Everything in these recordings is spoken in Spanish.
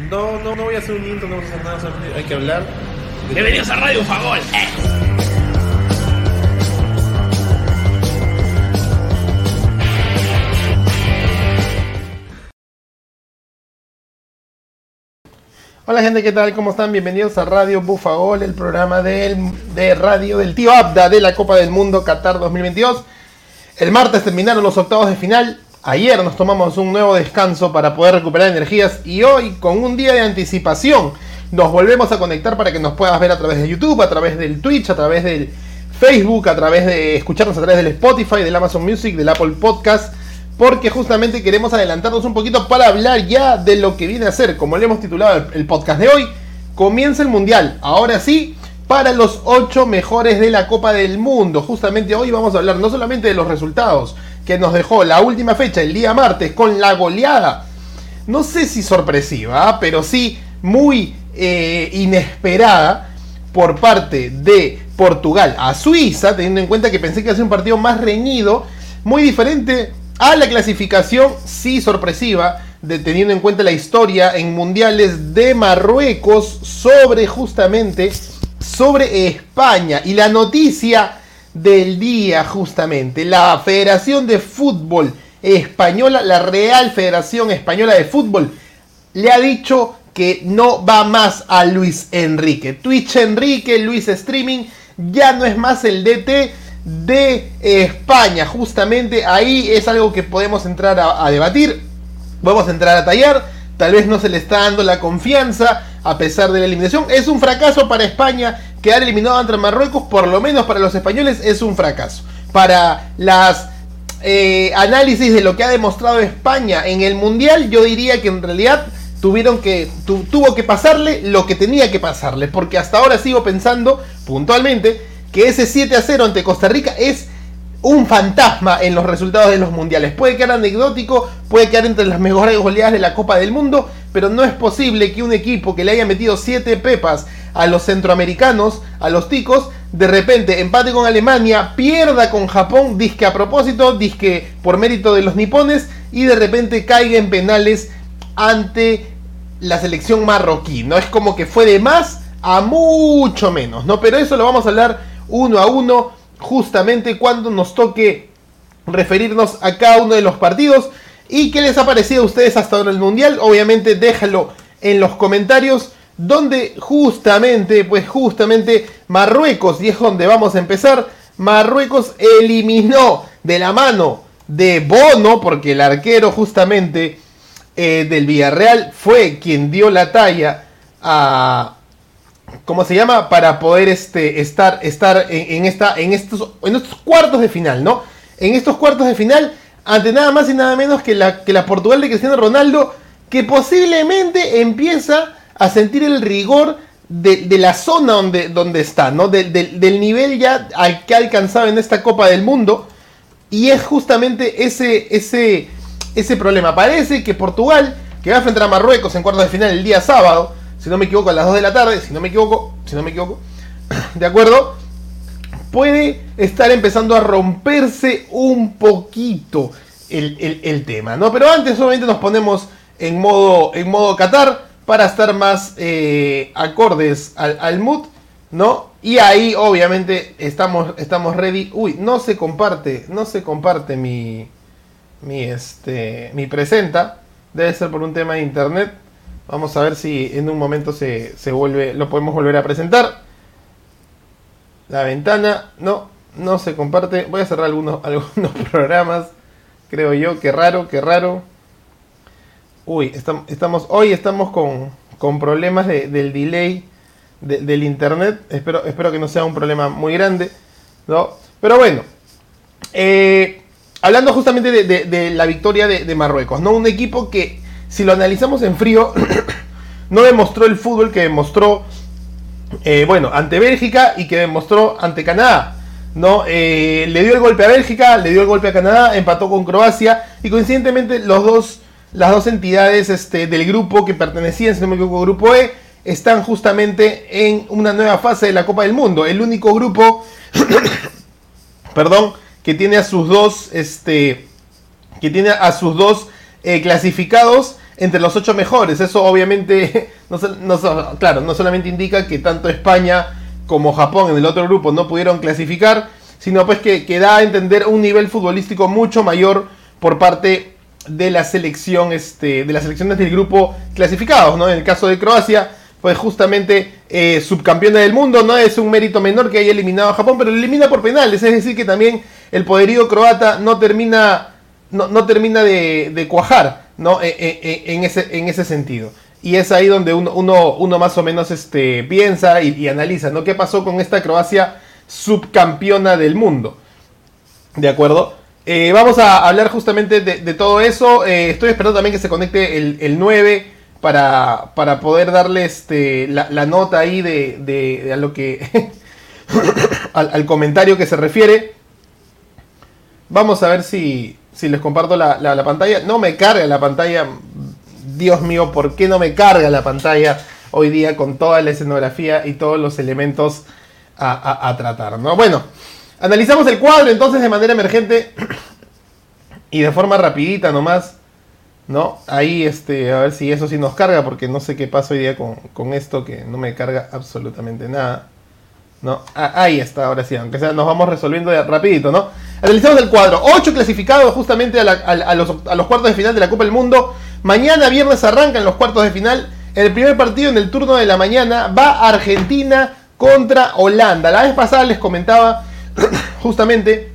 No, no, no voy a hacer un intro, no vamos a hacer nada, solamente hay que hablar. Bienvenidos a Radio Fagol. Eh. Hola gente, ¿qué tal? ¿Cómo están? Bienvenidos a Radio Bufagol, el programa del, de radio del tío Abda de la Copa del Mundo Qatar 2022. El martes terminaron los octavos de final. Ayer nos tomamos un nuevo descanso para poder recuperar energías y hoy con un día de anticipación nos volvemos a conectar para que nos puedas ver a través de YouTube, a través del Twitch, a través del Facebook, a través de escucharnos a través del Spotify, del Amazon Music, del Apple Podcast porque justamente queremos adelantarnos un poquito para hablar ya de lo que viene a ser, como le hemos titulado el podcast de hoy, comienza el Mundial, ahora sí, para los 8 mejores de la Copa del Mundo. Justamente hoy vamos a hablar no solamente de los resultados que nos dejó la última fecha, el día martes, con la goleada, no sé si sorpresiva, pero sí muy eh, inesperada por parte de Portugal a Suiza, teniendo en cuenta que pensé que iba un partido más reñido, muy diferente a la clasificación, sí sorpresiva, de, teniendo en cuenta la historia en mundiales de Marruecos sobre justamente sobre España. Y la noticia del día justamente la Federación de Fútbol Española, la Real Federación Española de Fútbol le ha dicho que no va más a Luis Enrique. Twitch Enrique, Luis Streaming ya no es más el DT de España. Justamente ahí es algo que podemos entrar a, debatir, podemos entrar a tallar. Tal vez no se le está dando la confianza a pesar de la eliminación. Es un fracaso para España quedar eliminado ante Marruecos, por lo menos para los españoles es un fracaso. Para las eh, análisis de lo que ha demostrado España en el Mundial, yo diría que en realidad tuvieron que tuvo que pasarle lo que tenía que pasarle, porque hasta ahora sigo pensando puntualmente que ese 7 a 0 ante Costa Rica es un fantasma en los resultados de los mundiales. Puede quedar anecdótico, puede quedar entre las mejores goleadas de la Copa del Mundo, pero no es posible que un equipo que le haya metido 7 pepas a los centroamericanos, a los ticos, de repente empate con Alemania, pierda con Japón, disque a propósito, disque por mérito de los nipones, y de repente caiga en penales ante la selección marroquí. No es como que fue de más a mucho menos, ¿no? Pero eso lo vamos a hablar uno a uno, justamente cuando nos toque referirnos a cada uno de los partidos. ¿Y qué les ha parecido a ustedes hasta ahora el Mundial? Obviamente déjalo en los comentarios. Donde justamente, pues justamente Marruecos, y es donde vamos a empezar. Marruecos eliminó de la mano de Bono, porque el arquero justamente eh, del Villarreal fue quien dio la talla a, ¿cómo se llama? Para poder este, estar, estar en, esta, en, estos, en estos cuartos de final, ¿no? En estos cuartos de final, ante nada más y nada menos que la, que la Portugal de Cristiano Ronaldo, que posiblemente empieza a sentir el rigor de, la zona donde, donde está, ¿no? del nivel ya al que ha alcanzado en esta Copa del Mundo. Y es justamente ese, ese, ese problema. Parece que Portugal, que va a enfrentar a Marruecos en cuartos de final el día sábado, si no me equivoco, a las 2 de la tarde, si no me equivoco, si no me equivoco, ¿de acuerdo? Puede estar empezando a romperse un poquito el, tema, ¿no? Pero antes solamente nos ponemos en modo, en modo Qatar para estar más eh, acordes al, mood, ¿no? Y ahí obviamente estamos, estamos ready. Uy, no se comparte, no se comparte mi, mi, este, mi presenta. Debe ser por un tema de internet. Vamos a ver si en un momento se, vuelve, lo podemos volver a presentar. La ventana, no, no se comparte. Voy a cerrar algunos, algunos programas. Creo yo, qué raro, qué raro. Uy, estamos, hoy estamos con, con problemas del delay del internet. Espero, espero que no sea un problema muy grande. ¿no? Pero bueno, eh, hablando justamente de, la victoria de, de, Marruecos, ¿no? Un equipo que si lo analizamos en frío, no demostró el fútbol que demostró, eh, bueno, ante Bélgica y que demostró ante Canadá. ¿no? Eh, le dio el golpe a Bélgica, le dio el golpe a Canadá, empató con Croacia y coincidentemente los dos, las dos entidades este, del grupo que pertenecían, si no me equivoco, grupo E, están justamente en una nueva fase de la Copa del Mundo. El único grupo, perdón, que tiene a sus dos, este, que tiene a sus dos eh, clasificados entre los ocho mejores. Eso obviamente, no, claro, no solamente indica que tanto España como Japón en el otro grupo no pudieron clasificar, sino pues que, que da a entender un nivel futbolístico mucho mayor por parte de la selección, este, de las selecciones del grupo clasificados, ¿no? En el caso de Croacia, pues justamente eh, subcampeona del mundo, no es un mérito menor que haya eliminado a Japón, pero lo elimina por penales, es decir que también el poderío croata no termina, no, termina de, cuajar, ¿no? E, e, e, en, ese, en ese sentido. Y es ahí donde uno, uno, más o menos este, piensa y, analiza, ¿no? ¿Qué pasó con esta Croacia subcampeona del mundo? ¿De acuerdo? Eh, vamos a hablar justamente de, todo eso. Eh, estoy esperando también que se conecte el, 9 para, para, poder darle este, la, nota ahí de, a lo que. al, comentario que se refiere. Vamos a ver si, si les comparto la, pantalla. No me carga la pantalla. Dios mío, ¿por qué no me carga la pantalla hoy día con toda la escenografía y todos los elementos a, a tratar? ¿no? Bueno. Analizamos el cuadro entonces de manera emergente y de forma rapidita nomás. ¿No? Ahí, este, a ver si eso sí nos carga, porque no sé qué pasa hoy día con, esto, que no me carga absolutamente nada. ¿No? Ah, ahí está, ahora sí, aunque sea, nos vamos resolviendo rapidito, ¿no? Analizamos el cuadro. 8 clasificados justamente a, los, a los cuartos de final de la Copa del Mundo. Mañana viernes arrancan los cuartos de final. El primer partido en el turno de la mañana va Argentina contra Holanda. La vez pasada les comentaba justamente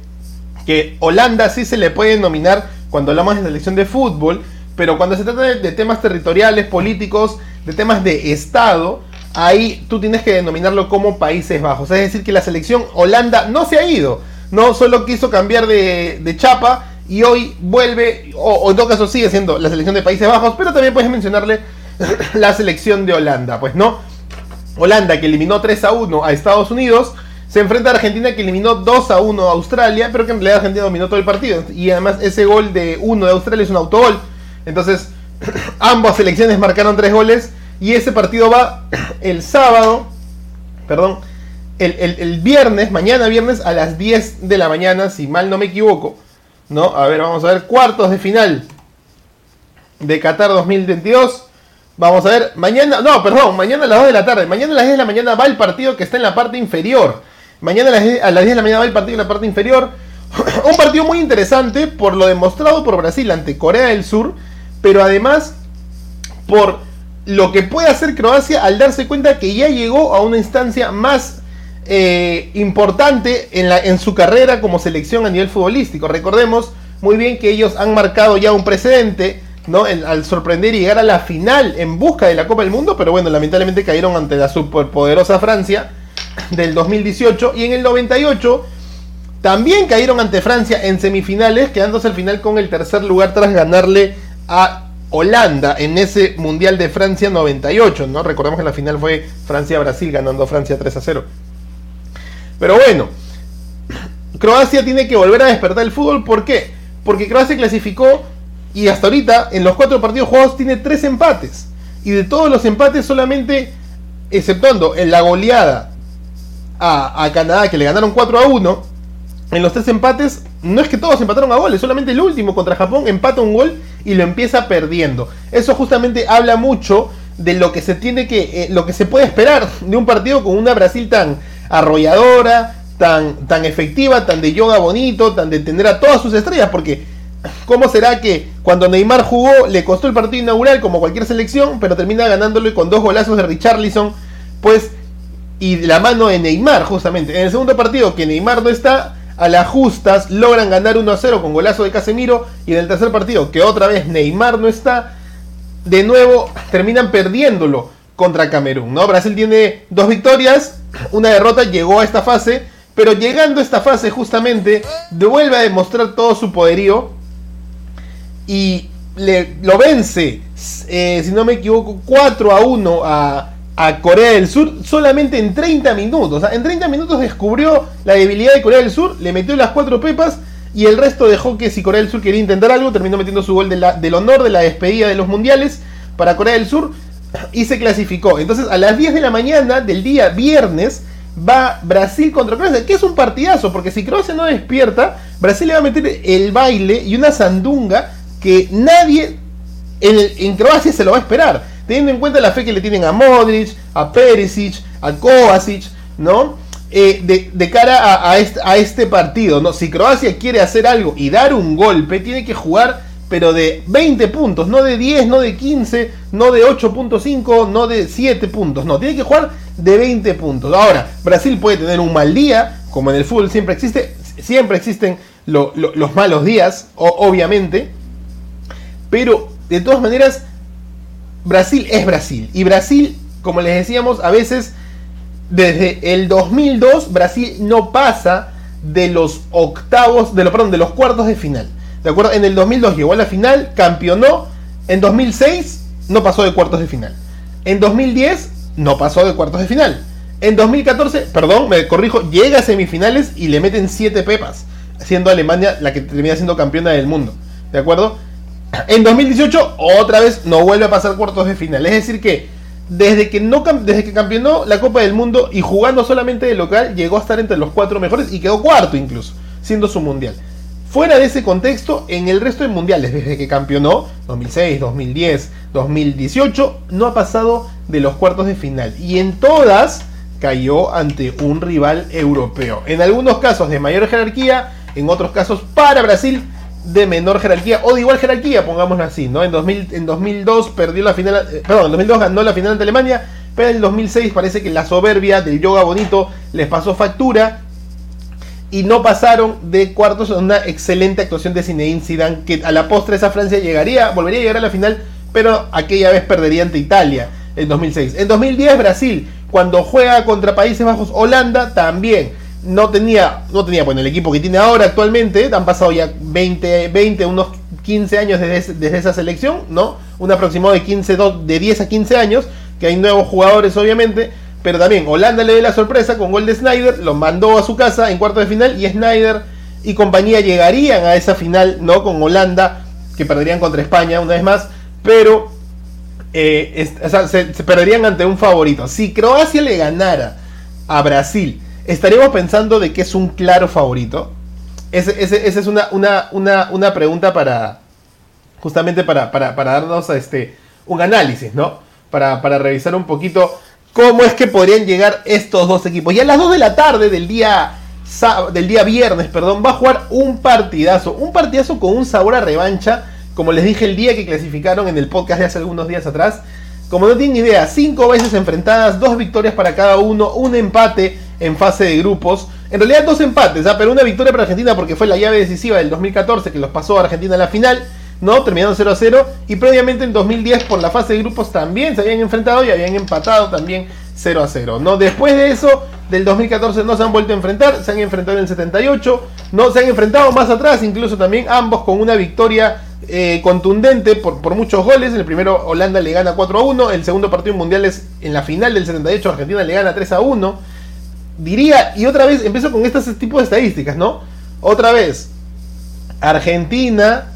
que Holanda sí se le puede nominar cuando hablamos de selección de fútbol, pero cuando se trata de, temas territoriales, políticos, de temas de Estado, ahí tú tienes que denominarlo como Países Bajos. Es decir, que la selección Holanda no se ha ido, no solo quiso cambiar de, chapa y hoy vuelve, o, en todo caso sigue siendo la selección de Países Bajos, pero también puedes mencionarle la selección de Holanda, pues no. Holanda que eliminó 3 a 1 a Estados Unidos se enfrenta a Argentina que eliminó 2 a 1 a Australia, pero que en realidad Argentina dominó todo el partido. Y además ese gol de 1 de Australia es un autogol. Entonces, ambas selecciones marcaron 3 goles. Y ese partido va el sábado, perdón, el, viernes, mañana viernes a las 10 de la mañana, si mal no me equivoco. ¿no? A ver, vamos a ver cuartos de final de Qatar 2022. Vamos a ver, mañana, no, perdón, mañana a las 2 de la tarde. Mañana a las 10 de la mañana va el partido que está en la parte inferior. Mañana a las 10 de la mañana va el partido en la parte inferior. Un partido muy interesante por lo demostrado por Brasil ante Corea del Sur, pero además por lo que puede hacer Croacia al darse cuenta que ya llegó a una instancia más eh, importante en, la, en su carrera como selección a nivel futbolístico. Recordemos muy bien que ellos han marcado ya un precedente ¿no? al sorprender y llegar a la final en busca de la Copa del Mundo, pero bueno, lamentablemente cayeron ante la superpoderosa Francia del 2018 y en el 98 también cayeron ante Francia en semifinales, quedándose al final con el tercer lugar tras ganarle a Holanda en ese Mundial de Francia 98, ¿no? Recordemos que la final fue Francia-Brasil ganando Francia 3 a 0. Pero bueno, Croacia tiene que volver a despertar el fútbol, ¿por qué? Porque Croacia clasificó y hasta ahorita en los cuatro partidos jugados tiene tres empates. Y de todos los empates solamente, exceptuando en la goleada a, Canadá, que le ganaron 4 a 1. En los tres empates, no es que todos empataron a goles, solamente el último contra Japón empata un gol y lo empieza perdiendo. Eso justamente habla mucho de lo que se tiene que, eh, lo que se puede esperar de un partido con una Brasil tan arrolladora, tan, tan efectiva, tan de yoga bonito, tan de tener a todas sus estrellas, porque ¿cómo será que cuando Neymar jugó le costó el partido inaugural como cualquier selección, pero termina ganándole con dos golazos de Richarlison? Pues y la mano de Neymar, justamente. En el segundo partido, que Neymar no está, a las justas logran ganar 1 a 0 con golazo de Casemiro. Y en el tercer partido, que otra vez Neymar no está, de nuevo terminan perdiéndolo contra Camerún. ¿no? Brasil tiene dos victorias, una derrota, llegó a esta fase. Pero llegando a esta fase, justamente, vuelve a demostrar todo su poderío. Y le, lo vence, eh, si no me equivoco, 4 a 1 a a Corea del Sur solamente en 30 minutos. en 30 minutos descubrió la debilidad de Corea del Sur, le metió las cuatro pepas y el resto dejó que si Corea del Sur quería intentar algo, terminó metiendo su gol del honor de la despedida de los mundiales para Corea del Sur y se clasificó. Entonces a las 10 de la mañana del día viernes va Brasil contra Croacia, que es un partidazo, porque si Croacia no despierta, Brasil le va a meter el baile y una sandunga que nadie en, Croacia se lo va a esperar, teniendo en cuenta la fe que le tienen a Modric, a Perisic, a Kovacic, ¿no? Eh, de, cara a, este, partido, ¿no? Si Croacia quiere hacer algo y dar un golpe, tiene que jugar, pero de 20 puntos, no de 10, no de 15, no de 8.5, no de 7 puntos, no, tiene que jugar de 20 puntos. Ahora, Brasil puede tener un mal día, como en el fútbol siempre existe, siempre existen los malos días, obviamente, pero de todas maneras, Brasil es Brasil. Y Brasil, como les decíamos, a veces desde el 2002 Brasil no pasa de los octavos, de, lo, perdón, de los cuartos de final. ¿De acuerdo? En el 2002 llegó a la final, campeonó. En 2006 no pasó de cuartos de final. En 2010 no pasó de cuartos de final. En 2014, perdón, me corrijo, llega a semifinales y le meten 7 pepas, siendo Alemania la que termina siendo campeona del mundo. ¿De acuerdo? En 2018 otra vez no vuelve a pasar cuartos de final. Es decir que desde que, no, desde que campeonó la Copa del Mundo y jugando solamente de local, llegó a estar entre los cuatro mejores y quedó cuarto incluso, siendo su mundial. Fuera de ese contexto, en el resto de mundiales, desde que campeonó, 2006, 2010, 2018, no ha pasado de los cuartos de final. Y en todas cayó ante un rival europeo. En algunos casos de mayor jerarquía, en otros casos para Brasil de menor jerarquía o de igual jerarquía, pongámoslo así, ¿no? En, 2000, en 2002 perdió la final, eh, perdón, en 2002 ganó la final ante Alemania, pero en el 2006 parece que la soberbia del yoga bonito les pasó factura y no pasaron de cuartos en una excelente actuación de Zinedine Zidane que a la postre esa Francia llegaría, volvería a llegar a la final, pero aquella vez perdería ante Italia en 2006. En 2010 Brasil, cuando juega contra Países Bajos, Holanda también no tenía, no tenía, bueno, el equipo que tiene ahora actualmente, han pasado ya 20, 20 unos 15 años desde, desde esa selección, ¿no? Un aproximado de 15, de 10 a 15 años, que hay nuevos jugadores obviamente, pero también Holanda le dio la sorpresa con gol de Snyder, lo mandó a su casa en cuarto de final y Snyder y compañía llegarían a esa final, ¿no? Con Holanda, que perderían contra España una vez más, pero eh, se perderían ante un favorito. Si Croacia le ganara a Brasil, ¿estaríamos pensando de que es un claro favorito? Esa es una, una, una, pregunta para, justamente para, para, darnos este, un análisis, ¿no? Para, para, revisar un poquito cómo es que podrían llegar estos dos equipos. Y a las 2 de la tarde del día, del día viernes, perdón, va a jugar un partidazo, un partidazo con un sabor a revancha, como les dije el día que clasificaron en el podcast de hace algunos días atrás. Como no tienen idea, cinco veces enfrentadas, dos victorias para cada uno, un empate en fase de grupos. En realidad dos empates, ¿ah? pero una victoria para Argentina porque fue la llave decisiva del 2014 que los pasó a Argentina a la final, ¿no? Terminaron 0 a 0. Y previamente en 2010 por la fase de grupos también se habían enfrentado y habían empatado también 0 a 0, ¿no? Después de eso, del 2014 no se han vuelto a enfrentar, se han enfrentado en el 78, no se han enfrentado más atrás, incluso también ambos con una victoria eh, contundente por, por, muchos goles. El primero Holanda le gana 4 a 1, el segundo partido mundial es en la final del 78, Argentina le gana 3 a 1. Diría, y otra vez empiezo con este tipo de estadísticas, ¿no? Otra vez, Argentina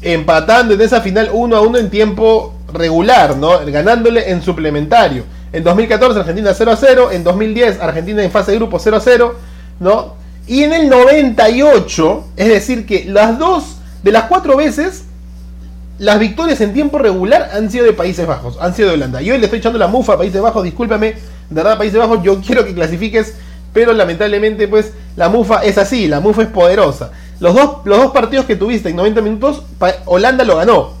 empatando en esa final 1 a 1 en tiempo regular, ¿no? Ganándole en suplementario. En 2014 Argentina 0 a 0, en 2010 Argentina en fase de grupo 0 a 0, ¿no? Y en el 98, es decir que las dos de las cuatro veces las victorias en tiempo regular han sido de Países Bajos, han sido de Holanda. Y hoy le estoy echando la mufa a Países Bajos, discúlpame, de verdad Países Bajos, yo quiero que clasifiques, pero lamentablemente pues la mufa es así, la mufa es poderosa. Los dos, los dos partidos que tuviste en 90 minutos, Holanda lo ganó.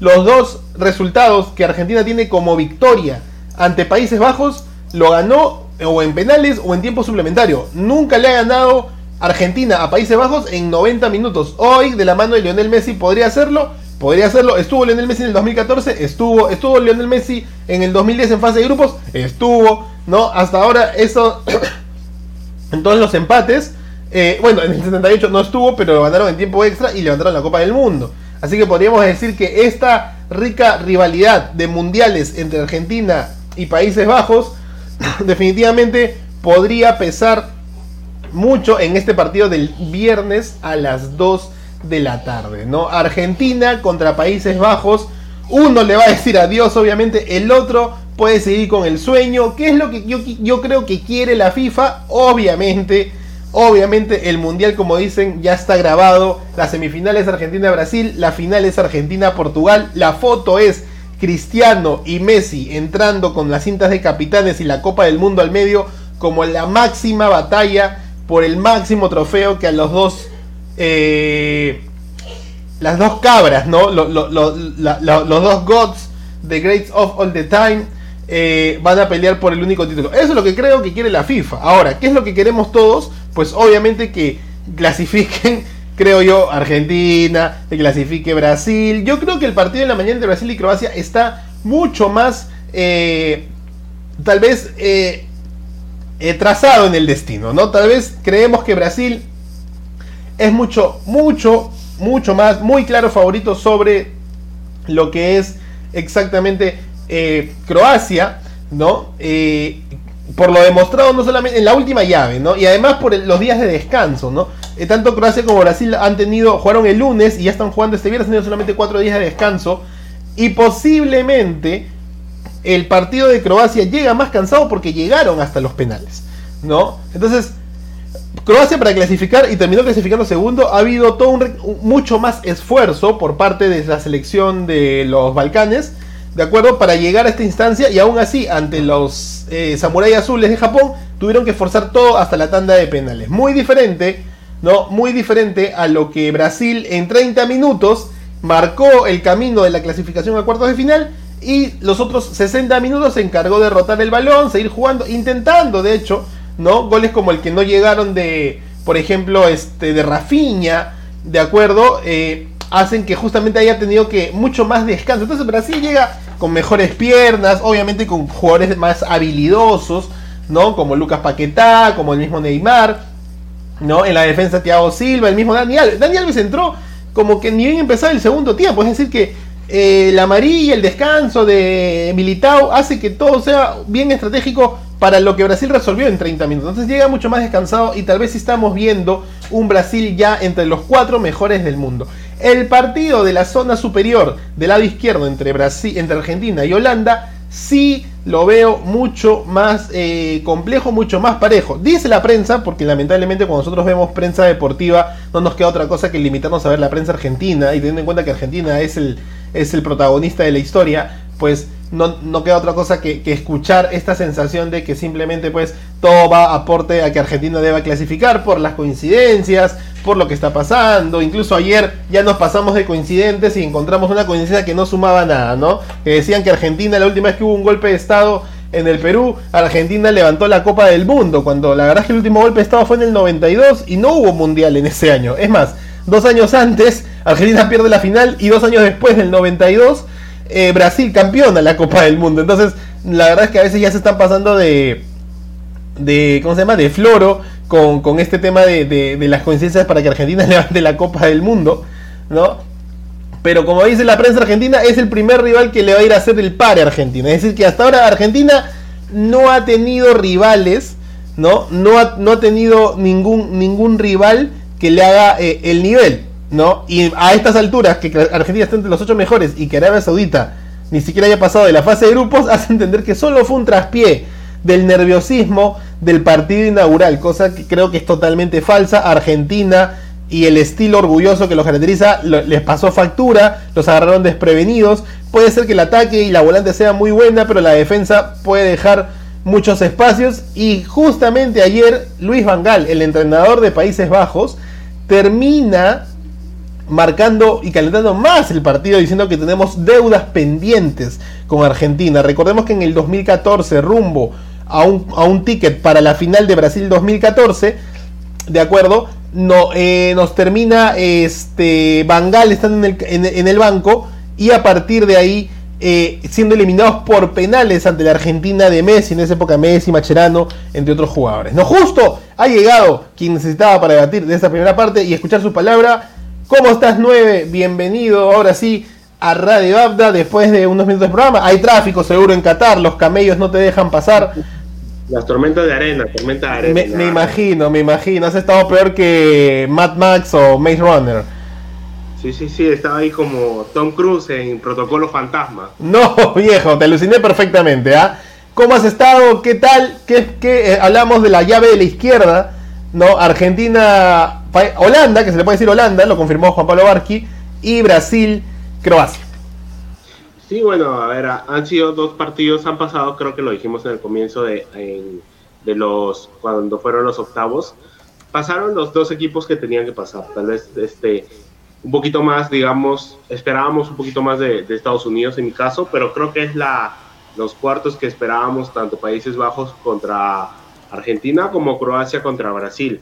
Los dos resultados que Argentina tiene como victoria ante Países Bajos lo ganó o en penales o en tiempo suplementario. Nunca le ha ganado Argentina a Países Bajos en 90 minutos. Hoy, de la mano de Lionel Messi, podría hacerlo. Podría hacerlo. Estuvo Lionel Messi en el 2014. Estuvo, estuvo Lionel Messi en el 2010 en fase de grupos. Estuvo. ¿No? Hasta ahora eso. en todos los empates. Eh, bueno, en el 78 no estuvo, pero lo ganaron en tiempo extra y levantaron la Copa del Mundo. Así que podríamos decir que esta rica rivalidad de mundiales entre Argentina y Países Bajos, definitivamente podría pesar mucho en este partido del viernes a las 2 de la tarde, ¿no? Argentina contra Países Bajos. Uno le va a decir adiós, obviamente, el otro puede seguir con el sueño. ¿Qué es lo que yo, creo que quiere la FIFA? Obviamente, Obviamente el mundial, como dicen, ya está grabado. La semifinal es Argentina-Brasil, la final es Argentina-Portugal. La foto es Cristiano y Messi entrando con las cintas de capitanes y la Copa del Mundo al medio como la máxima batalla por el máximo trofeo que a los dos eh, las dos cabras, ¿no? Los, dos gods, the greats of all the time, eh, van a pelear por el único título. Eso es lo que creo que quiere la FIFA. Ahora, ¿qué es lo que queremos todos? Pues obviamente que clasifiquen, creo yo, Argentina, que clasifique Brasil. Yo creo que el partido de la mañana de Brasil y Croacia está mucho más, eh, tal vez, trazado en el destino, ¿no? Tal vez creemos que Brasil es mucho, mucho, mucho más, muy claro favorito sobre lo que es exactamente eh, Croacia, ¿no? Eh, por lo demostrado no solamente en la última llave, ¿no? Y además por los días de descanso, ¿no? Eh, tanto Croacia como Brasil han tenido, jugaron el lunes y ya están jugando este viernes, han tenido solamente cuatro días de descanso. Y posiblemente el partido de Croacia llega más cansado porque llegaron hasta los penales, ¿no? Entonces, Croacia para clasificar y terminó clasificando segundo. Ha habido todo un, mucho más esfuerzo por parte de la selección de los Balcanes, ¿de acuerdo? Para llegar a esta instancia y aún así, ante los eh, Azules de Japón, tuvieron que forzar todo hasta la tanda de penales. Muy diferente, ¿no? Muy diferente a lo que Brasil en 30 minutos marcó el camino de la clasificación a cuartos de final y los otros 60 minutos se encargó de rotar el balón, seguir jugando, intentando, de hecho, ¿no? Goles como el que no llegaron de, por ejemplo, este, de Rafinha, ¿de acuerdo? Eh, hacen que justamente haya tenido que mucho más descanso. Entonces Brasil llega con mejores piernas, obviamente con jugadores más habilidosos, ¿no? Como Lucas Paquetá, como el mismo Neymar, ¿no? En la defensa Thiago Silva, el mismo Dani Alves. Dani Alves entró como que ni bien empezaba el segundo tiempo, es decir que eh, la amarilla, el descanso de Militao hace que todo sea bien estratégico para lo que Brasil resolvió en 30 minutos. Entonces llega mucho más descansado y tal vez estamos viendo un Brasil ya entre los cuatro mejores del mundo. El partido de la zona superior del lado izquierdo entre, Brasil, entre Argentina y Holanda sí lo veo mucho más eh, complejo, mucho más parejo. Dice la prensa, porque lamentablemente cuando nosotros vemos prensa deportiva no nos queda otra cosa que limitarnos a ver la prensa argentina y teniendo en cuenta que Argentina es el, es el protagonista de la historia, pues no, queda otra cosa que, escuchar esta sensación de que simplemente pues todo va aporte a que Argentina deba clasificar por las coincidencias, por lo que está pasando. Incluso ayer ya nos pasamos de coincidentes y encontramos una coincidencia que no sumaba nada, ¿no? Que decían que Argentina la última vez que hubo un golpe de Estado en el Perú, Argentina levantó la Copa del Mundo, cuando la verdad es que el último golpe de Estado fue en el 92 y no hubo mundial en ese año. Es más, dos años antes Argentina pierde la final y dos años después del 92 eh, Brasil campeona la Copa del Mundo. Entonces, la verdad es que a veces ya se están pasando de. de ¿Cómo se llama? De floro con, este tema de, las coincidencias para que Argentina levante la Copa del Mundo, ¿no? Pero como dice la prensa argentina, es el primer rival que le va a ir a hacer el par a Argentina. Es decir, que hasta ahora Argentina no ha tenido rivales, ¿no? No ha, no ha tenido ningún, ningún rival que le haga eh, el nivel. ¿No? Y a estas alturas, que Argentina está entre los ocho mejores y que Arabia Saudita ni siquiera haya pasado de la fase de grupos, hace entender que solo fue un traspié del nerviosismo del partido inaugural, cosa que creo que es totalmente falsa. Argentina y el estilo orgulloso que los caracteriza les pasó factura, los agarraron desprevenidos. Puede ser que el ataque y la volante sea muy buena, pero la defensa puede dejar muchos espacios. Y justamente ayer Luis Vangal, el entrenador de Países Bajos, termina marcando y calentando más el partido diciendo que tenemos deudas pendientes con Argentina. Recordemos que en el 2014 rumbo a un, a un ticket para la final de Brasil 2014, ¿de acuerdo? No, eh, nos termina este Bangal estando en el, en, el, banco y a partir de ahí eh, siendo eliminados por penales ante la Argentina de Messi, en esa época Messi, Macherano, entre otros jugadores. No, justo ha llegado quien necesitaba para debatir de esta primera parte y escuchar su palabra ¿Cómo estás, 9? Bienvenido ahora sí a Radio Abda después de unos minutos de programa. Hay tráfico seguro en Qatar, los camellos no te dejan pasar. Las tormentas de arena, tormentas de arena. Me, imagino, me imagino. Has estado peor que Mad Max o Maze Runner. Sí, sí, sí, estaba ahí como Tom Cruise en Protocolo Fantasma. No, viejo, te aluciné perfectamente, ¿ah? ¿Cómo has estado? ¿Qué tal? ¿Qué, qué eh, hablamos de la llave de la izquierda? ¿no? Argentina, Holanda, que se le puede decir Holanda, lo confirmó Juan Pablo Barqui, y Brasil, Croacia. Sí, bueno, a ver, han sido dos partidos, han pasado, creo que lo dijimos en el comienzo de, de los, cuando fueron los octavos, pasaron los dos equipos que tenían que pasar, tal vez este, un poquito más, digamos, esperábamos un poquito más de, de Estados Unidos en mi caso, pero creo que es la, los cuartos que esperábamos, tanto Países Bajos contra Argentina como Croacia contra Brasil.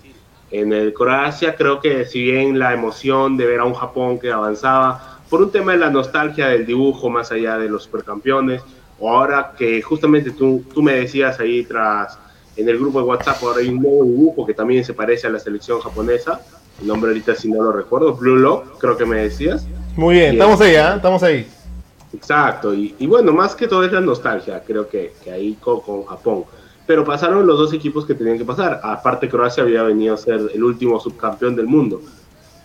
En el Croacia creo que si bien la emoción de ver a un Japón que avanzaba, por un tema de la nostalgia del dibujo más allá de los supercampeones, o ahora que justamente tú, tú me decías ahí tras en el grupo de WhatsApp, ahora hay un nuevo dibujo que también se parece a la selección japonesa, el nombre ahorita si no lo recuerdo, Blue Lock, creo que me decías. Muy bien, estamos ahí, ¿eh? estamos ahí. Exacto, y, bueno, más que todo es la nostalgia, creo que, que ahí con, con, Japón. Pero pasaron los dos equipos que tenían que pasar. Aparte, Croacia había venido a ser el último subcampeón del mundo.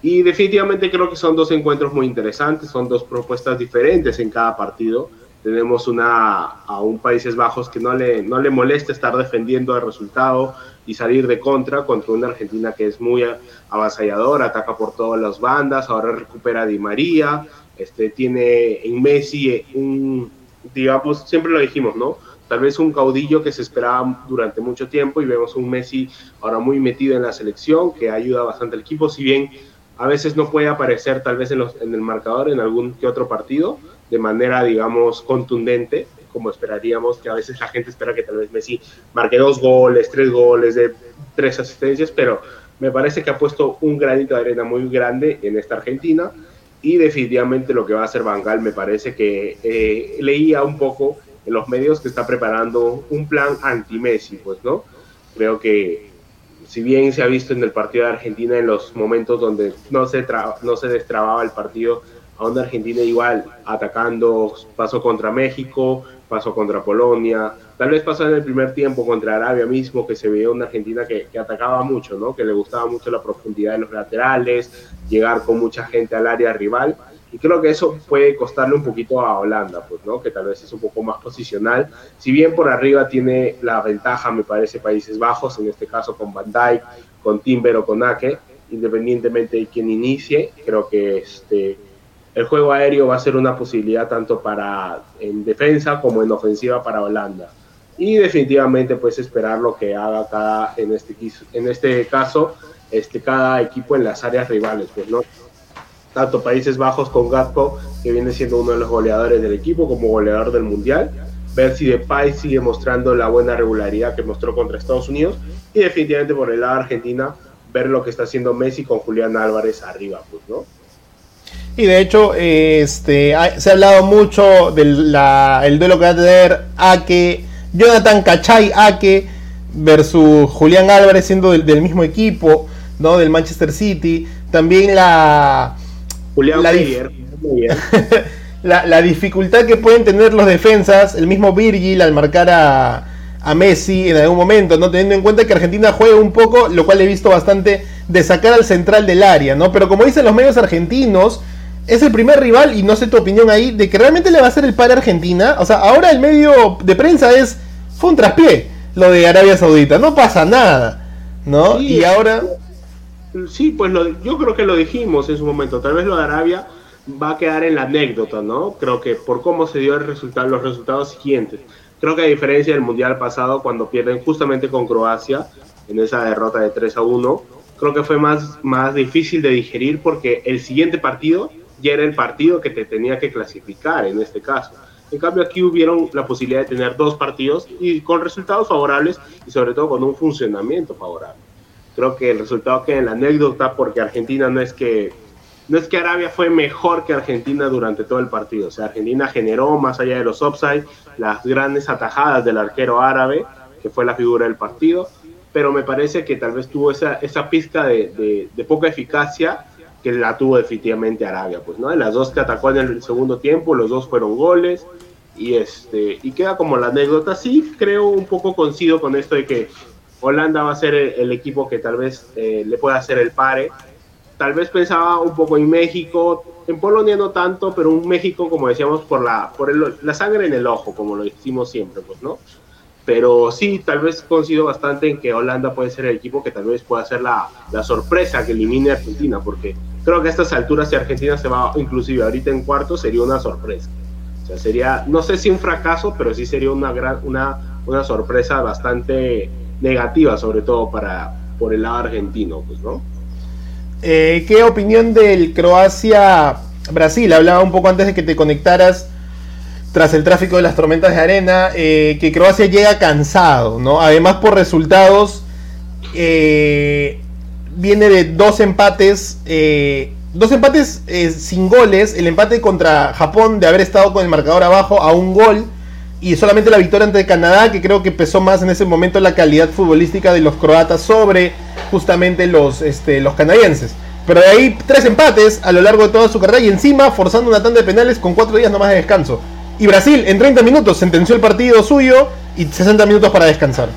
Y definitivamente creo que son dos encuentros muy interesantes, son dos propuestas diferentes en cada partido. Tenemos una, a un Países Bajos que no le, no le molesta estar defendiendo el resultado y salir de contra contra una Argentina que es muy avasalladora, ataca por todas las bandas, ahora recupera a Di María, este, tiene en Messi un, digamos, siempre lo dijimos, ¿no? Tal vez un caudillo que se esperaba durante mucho tiempo y vemos un Messi ahora muy metido en la selección que ayuda bastante al equipo, si bien a veces no puede aparecer tal vez en, los, en el marcador en algún que otro partido de manera, digamos, contundente, como esperaríamos, que a veces la gente espera que tal vez Messi marque dos goles, tres goles, de tres asistencias, pero me parece que ha puesto un granito de arena muy grande en esta Argentina y definitivamente lo que va a hacer Bangal me parece que eh, leía un poco en los medios que está preparando un plan anti-Messi, pues, ¿no? Creo que si bien se ha visto en el partido de Argentina en los momentos donde no se, no se destrababa el partido, a una Argentina igual atacando, pasó contra México, pasó contra Polonia, tal vez pasó en el primer tiempo contra Arabia mismo, que se veía una Argentina que, que, atacaba mucho, ¿no? que le gustaba mucho la profundidad de los laterales, llegar con mucha gente al área rival, y creo que eso puede costarle un poquito a Holanda, pues, ¿no? que tal vez es un poco más posicional, si bien por arriba tiene la ventaja, me parece, Países Bajos, en este caso con Van Dijk, con Timber o con Ake, independientemente de quién inicie, creo que este el juego aéreo va a ser una posibilidad tanto para en defensa como en ofensiva para Holanda. Y definitivamente pues esperar lo que haga cada, en este, en este caso, este, cada equipo en las áreas rivales, pues no. Tanto Países Bajos con Gatpo, que viene siendo uno de los goleadores del equipo, como goleador del Mundial. Ver si Depay sigue mostrando la buena regularidad que mostró contra Estados Unidos. Y definitivamente por el lado Argentina, ver lo que está haciendo Messi con Julián Álvarez arriba, pues, ¿no? Y de hecho, este, se ha hablado mucho del el duelo que va a tener Ake, Jonathan Cachay Ake versus Julián Álvarez siendo del, mismo equipo, ¿no? Del Manchester City. También la. Julián la, la, dificultad que pueden tener los defensas, el mismo Virgil al marcar a, a Messi en algún momento, ¿no? Teniendo en cuenta que Argentina juega un poco, lo cual he visto bastante, de sacar al central del área, ¿no? Pero como dicen los medios argentinos, es el primer rival, y no sé tu opinión ahí, de que realmente le va a hacer el par a Argentina. O sea, ahora el medio de prensa es, fue un traspié lo de Arabia Saudita, no pasa nada, ¿no? y ahora... Sí, pues lo, yo creo que lo dijimos en su momento, tal vez lo de Arabia va a quedar en la anécdota, ¿no? Creo que por cómo se dio el resultado, los resultados siguientes. Creo que a diferencia del Mundial pasado, cuando pierden justamente con Croacia, en esa derrota de 3 a 1, creo que fue más, más difícil de digerir porque el siguiente partido ya era el partido que te tenía que clasificar en este caso. En cambio aquí hubieron la posibilidad de tener dos partidos y con resultados favorables y sobre todo con un funcionamiento favorable. Creo que el resultado queda en la anécdota porque Argentina no es que no es que Arabia fue mejor que Argentina durante todo el partido. O sea, Argentina generó, más allá de los offside, las grandes atajadas del arquero árabe, que fue la figura del partido. Pero me parece que tal vez tuvo esa, esa pizca de, de poca eficacia que la tuvo definitivamente Arabia, pues, ¿no? las dos que atacó en el segundo tiempo, los dos fueron goles, y este, y queda como la anécdota, sí, creo un poco coincido con esto de que Holanda va a ser el, equipo que tal vez eh, le pueda hacer el pare, tal vez pensaba un poco en México, en Polonia no tanto, pero un México, como decíamos, por la, por la sangre en el ojo, como lo decimos siempre, pues, ¿no? pero sí, tal vez coincido bastante en que Holanda puede ser el equipo que tal vez pueda ser la, la sorpresa que elimine a Argentina, porque creo que a estas alturas si Argentina se va inclusive ahorita en cuarto sería una sorpresa. O sea, sería, no sé si un fracaso, pero sí sería una, gran, una, una sorpresa bastante negativa, sobre todo para, por el lado argentino, pues, ¿no? Eh, ¿Qué opinión del Croacia-Brasil? Hablaba un poco antes de que te conectaras tras el tráfico de las tormentas de arena, eh, que Croacia llega cansado, ¿no? Además por resultados, eh, viene de dos empates, dos empates sin goles, el empate contra Japón de haber estado con el marcador abajo a un gol, y solamente la victoria ante Canadá, que creo que pesó más en ese momento la calidad futbolística de los croatas sobre justamente los, este, los canadienses. Pero de ahí tres empates a lo largo de toda su carrera y encima forzando una tanda de penales con cuatro días nomás de descanso. Y Brasil en 30 minutos sentenció el partido suyo y 60 minutos para descansar.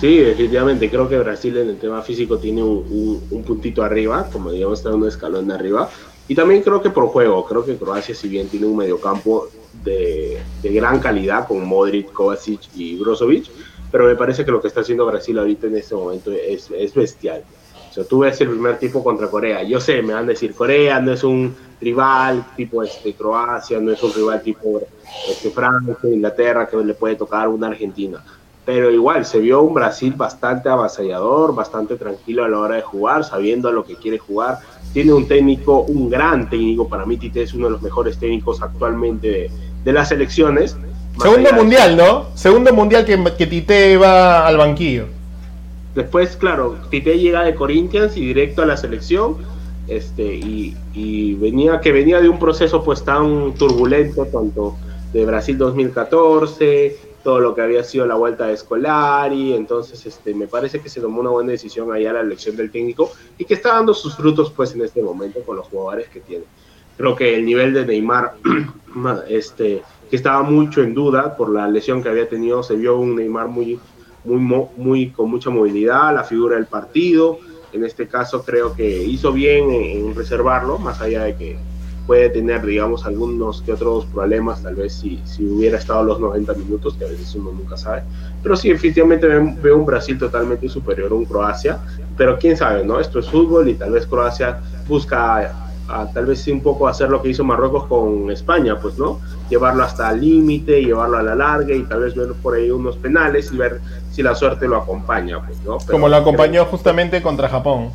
Sí, definitivamente. Creo que Brasil en el tema físico tiene un, puntito arriba, como digamos, está un escalón de arriba. Y también creo que por juego, creo que Croacia, si bien tiene un mediocampo de, de gran calidad con Modric, Kovacic y Brozovic, pero me parece que lo que está haciendo Brasil ahorita en este momento es, es bestial. O sea, tú ves el primer tipo contra Corea. Yo sé, me van a decir, Corea no es un rival tipo este, Croacia, no es un rival tipo este, Francia, Inglaterra, que le puede tocar una Argentina. Pero igual, se vio un Brasil bastante avasallador, bastante tranquilo a la hora de jugar, sabiendo a lo que quiere jugar. Tiene un técnico, un gran técnico, para mí Tite es uno de los mejores técnicos actualmente de, las selecciones. Segundo mundial, ¿no? Segundo mundial que, que Tite va al banquillo. Después, claro, Tite llega de Corinthians y directo a la selección este, y, venía, que venía de un proceso pues tan turbulento, tanto de Brasil 2014, todo lo que había sido la vuelta de Escolari, entonces este, me parece que se tomó una buena decisión allá la elección del técnico y que está dando sus frutos pues en este momento con los jugadores que tiene. Creo que el nivel de Neymar, este, que estaba mucho en duda por la lesión que había tenido, se vio un Neymar muy, muy, muy con mucha movilidad, la figura del partido, en este caso creo que hizo bien en, reservarlo, más allá de que puede tener, digamos, algunos que otros problemas, tal vez si, si hubiera estado los 90 minutos, que a veces uno nunca sabe. Pero sí, efectivamente veo un Brasil totalmente superior a un Croacia, pero quién sabe, ¿no? Esto es fútbol y tal vez Croacia busca tal vez sí un poco hacer lo que hizo Marruecos con España, pues, ¿no? Llevarlo hasta el límite, llevarlo a la larga y tal vez ver por ahí unos penales y ver si la suerte lo acompaña, pues, ¿no? Como lo acompañó justamente contra Japón.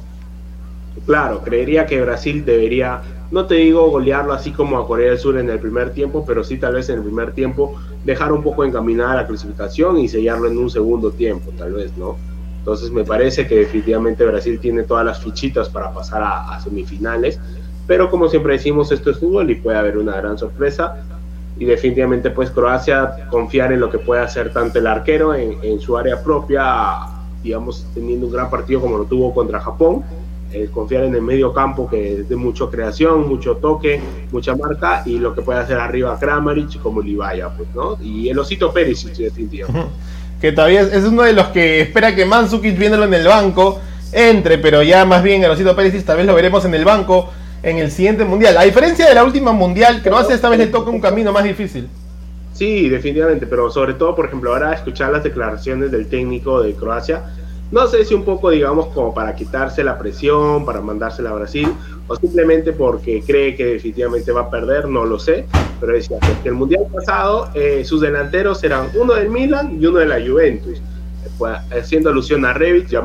Claro, creería que Brasil debería, no te digo golearlo así como a Corea del Sur en el primer tiempo, pero sí tal vez en el primer tiempo dejar un poco encaminada la clasificación y sellarlo en un segundo tiempo, tal vez, ¿no? Entonces me parece que definitivamente Brasil tiene todas las fichitas para pasar a semifinales pero como siempre decimos, esto es fútbol y puede haber una gran sorpresa. Y definitivamente pues Croacia confiar en lo que puede hacer tanto el arquero en, su área propia, digamos, teniendo un gran partido como lo tuvo contra Japón, confiar en el medio campo que es de mucha creación, mucho toque, mucha marca y lo que puede hacer arriba Kramaric como Livaya, pues, ¿no? Y el osito Perisic definitivamente. Que todavía es uno de los que espera que Mandzukic viéndolo en el banco entre, pero ya más bien el osito Perisic tal vez lo veremos en el banco en el siguiente mundial. A diferencia de la última mundial, Croacia esta vez le toca un camino más difícil. Sí, definitivamente, pero sobre todo, por ejemplo, ahora escuchar las declaraciones del técnico de Croacia, no sé si un poco, digamos, como para quitarse la presión, para mandársela a Brasil, o simplemente porque cree que definitivamente va a perder, no lo sé, pero decía que el mundial pasado eh, sus delanteros eran uno del Milan y uno de la Juventus, haciendo alusión a Rebic y a.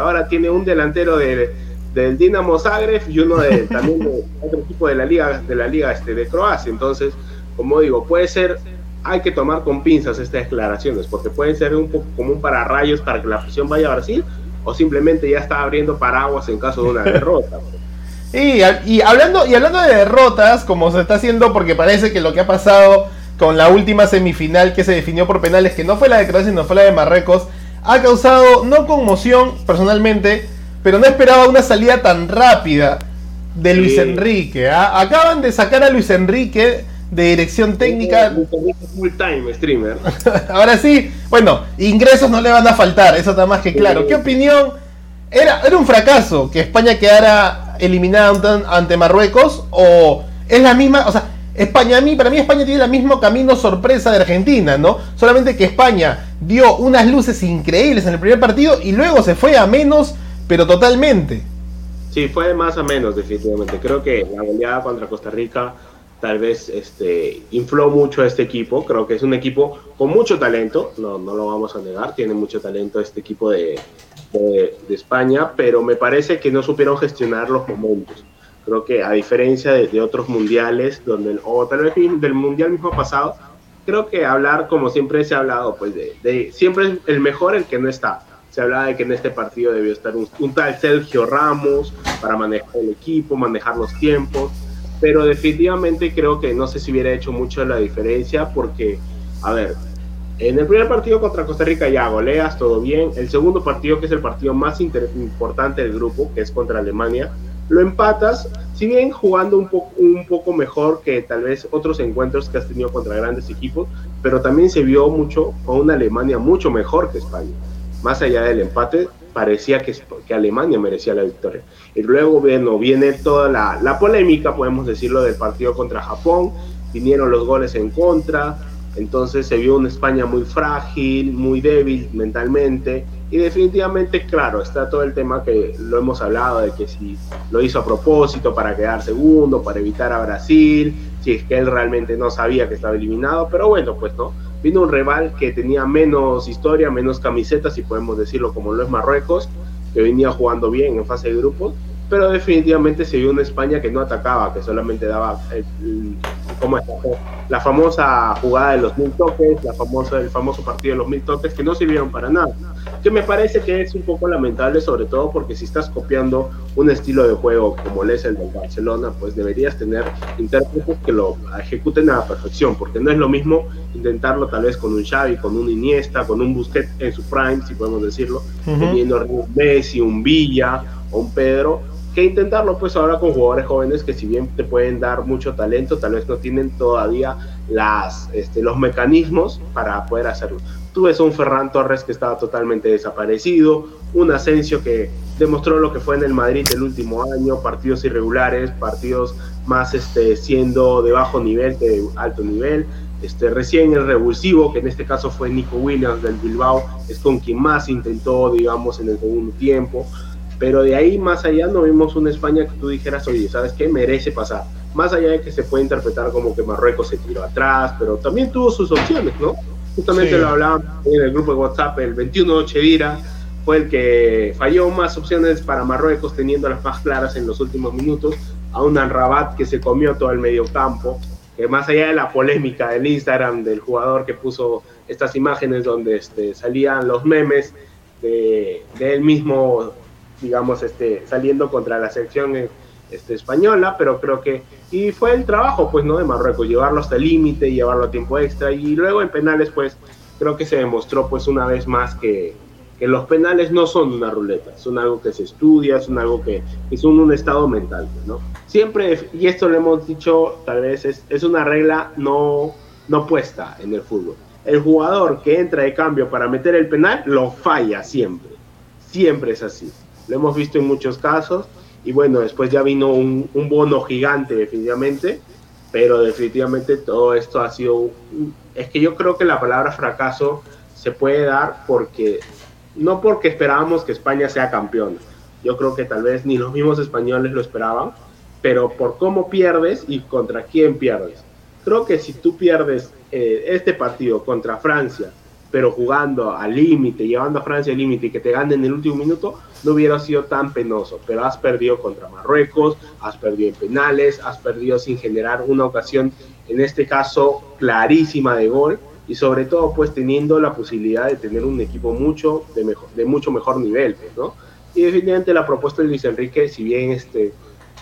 Ahora tiene un delantero de del Dinamo Zagreb y uno de, también de otro equipo de la liga de la liga este de Croacia. Entonces, como digo, puede ser hay que tomar con pinzas estas declaraciones porque pueden ser un poco como un pararrayos para que la presión vaya a Brasil o simplemente ya está abriendo paraguas en caso de una derrota. Y, y, hablando, y hablando de derrotas, como se está haciendo, porque parece que lo que ha pasado con la última semifinal que se definió por penales, que no fue la de Croacia, sino fue la de Marruecos, ha causado no conmoción personalmente, pero no esperaba una salida tan rápida de Luis Enrique. ¿ah? Acaban de sacar a Luis Enrique de dirección técnica. Full time streamer. Ahora sí, bueno, ingresos no le van a faltar, eso está más que claro. ¿Qué opinión? ¿Era, ¿Era un fracaso que España quedara eliminada ante Marruecos? ¿O es la misma? O sea, España, a mí, para mí España tiene el mismo camino sorpresa de Argentina, ¿no? Solamente que España dio unas luces increíbles en el primer partido y luego se fue a menos, pero totalmente. Sí, fue más a menos, definitivamente. Creo que la goleada contra Costa Rica tal vez este, infló mucho a este equipo. Creo que es un equipo con mucho talento, no, no lo vamos a negar, tiene mucho talento este equipo de, de, España, pero me parece que no supieron gestionar los momentos. Creo que a diferencia de, otros mundiales, donde, o tal vez del mundial mismo pasado, creo que hablar, como siempre se ha hablado, pues de, de siempre es el mejor el que no está. Se hablaba de que en este partido debió estar un, un tal Sergio Ramos para manejar el equipo, manejar los tiempos pero definitivamente creo que no sé si hubiera hecho mucho la diferencia porque, a ver, en el primer partido contra Costa Rica ya goleas, todo bien. El segundo partido, que es el partido más importante del grupo, que es contra Alemania, lo empatas, si bien jugando un, poco mejor que tal vez otros encuentros que has tenido contra grandes equipos, pero también se vio mucho con una Alemania mucho mejor que España. Más allá del empate, parecía que, que Alemania merecía la victoria. Y luego bueno, viene toda la, la polémica, podemos decirlo, del partido contra Japón, vinieron los goles en contra, entonces se vio una España muy frágil, muy débil mentalmente. Y definitivamente, claro, está todo el tema que lo hemos hablado de que si lo hizo a propósito para quedar segundo, para evitar a Brasil, si es que él realmente no sabía que estaba eliminado, pero bueno, pues no vino un rival que tenía menos historia, menos camisetas, si podemos decirlo como lo es Marruecos, que venía jugando bien en fase de grupos, pero definitivamente se vio una España que no atacaba, que solamente daba el, ¿cómo la famosa jugada de los mil toques, la famosa, el famoso partido de los mil toques, que no sirvieron para nada. Que me parece que es un poco lamentable, sobre todo porque si estás copiando un estilo de juego como es el del Barcelona, pues deberías tener intérpretes que lo ejecuten a la perfección, porque no es lo mismo intentarlo tal vez con un Xavi, con un Iniesta, con un Busquets en su prime, si podemos decirlo, teniendo un Messi, un Villa o un Pedro, intentarlo pues ahora con jugadores jóvenes que si bien te pueden dar mucho talento, tal vez no tienen todavía las, este, los mecanismos para poder hacerlo. Tú ves un Ferran Torres que estaba totalmente desaparecido, un Asensio que demostró lo que fue en el Madrid el último año, partidos irregulares, partidos más este, siendo de bajo nivel que de alto nivel. Este, recién el revulsivo, que en este caso fue Nico Williams del Bilbao, es con quien más intentó, digamos, en el segundo tiempo. Pero de ahí más allá no vimos una España que tú dijeras, oye, ¿sabes qué? Merece pasar. Más allá de que se puede interpretar como que Marruecos se tiró atrás, pero también tuvo sus opciones, ¿no? Justamente lo hablábamos en el grupo de WhatsApp, el 21 Chevira fue el que falló más opciones para Marruecos, teniendo las más claras en los últimos minutos, a un Rabat que se comió todo el medio campo, que más allá de la polémica del Instagram del jugador que puso estas imágenes donde este, salían los memes de, de él mismo digamos, este, saliendo contra la selección este, española, pero creo que, y fue el trabajo, pues, ¿no? De Marruecos, llevarlo hasta el límite, llevarlo a tiempo extra, y luego en penales, pues, creo que se demostró, pues, una vez más que, que los penales no son una ruleta, son algo que se estudia, son algo que, es un estado mental, ¿no? Siempre, y esto lo hemos dicho, tal vez es, es una regla no, no puesta en el fútbol. El jugador que entra de cambio para meter el penal lo falla siempre. Siempre es así lo hemos visto en muchos casos. Y bueno, después ya vino un, bono gigante definitivamente, pero definitivamente todo esto ha sido, es que yo creo que la palabra fracaso se puede dar porque, no porque esperábamos que España sea campeón, yo creo que tal vez ni los mismos españoles lo esperaban, pero por cómo pierdes y contra quién pierdes. Creo que si tú pierdes eh, este partido contra Francia, pero jugando al límite, llevando a Francia al límite y que te ganen en el último minuto, no hubiera sido tan penoso. Pero has perdido contra Marruecos, has perdido en penales, has perdido sin generar una ocasión, en este caso clarísima de gol, y sobre todo pues teniendo la posibilidad de tener un equipo mucho de, mejor, de mucho mejor nivel, ¿no? Y definitivamente la propuesta de Luis Enrique, si bien este,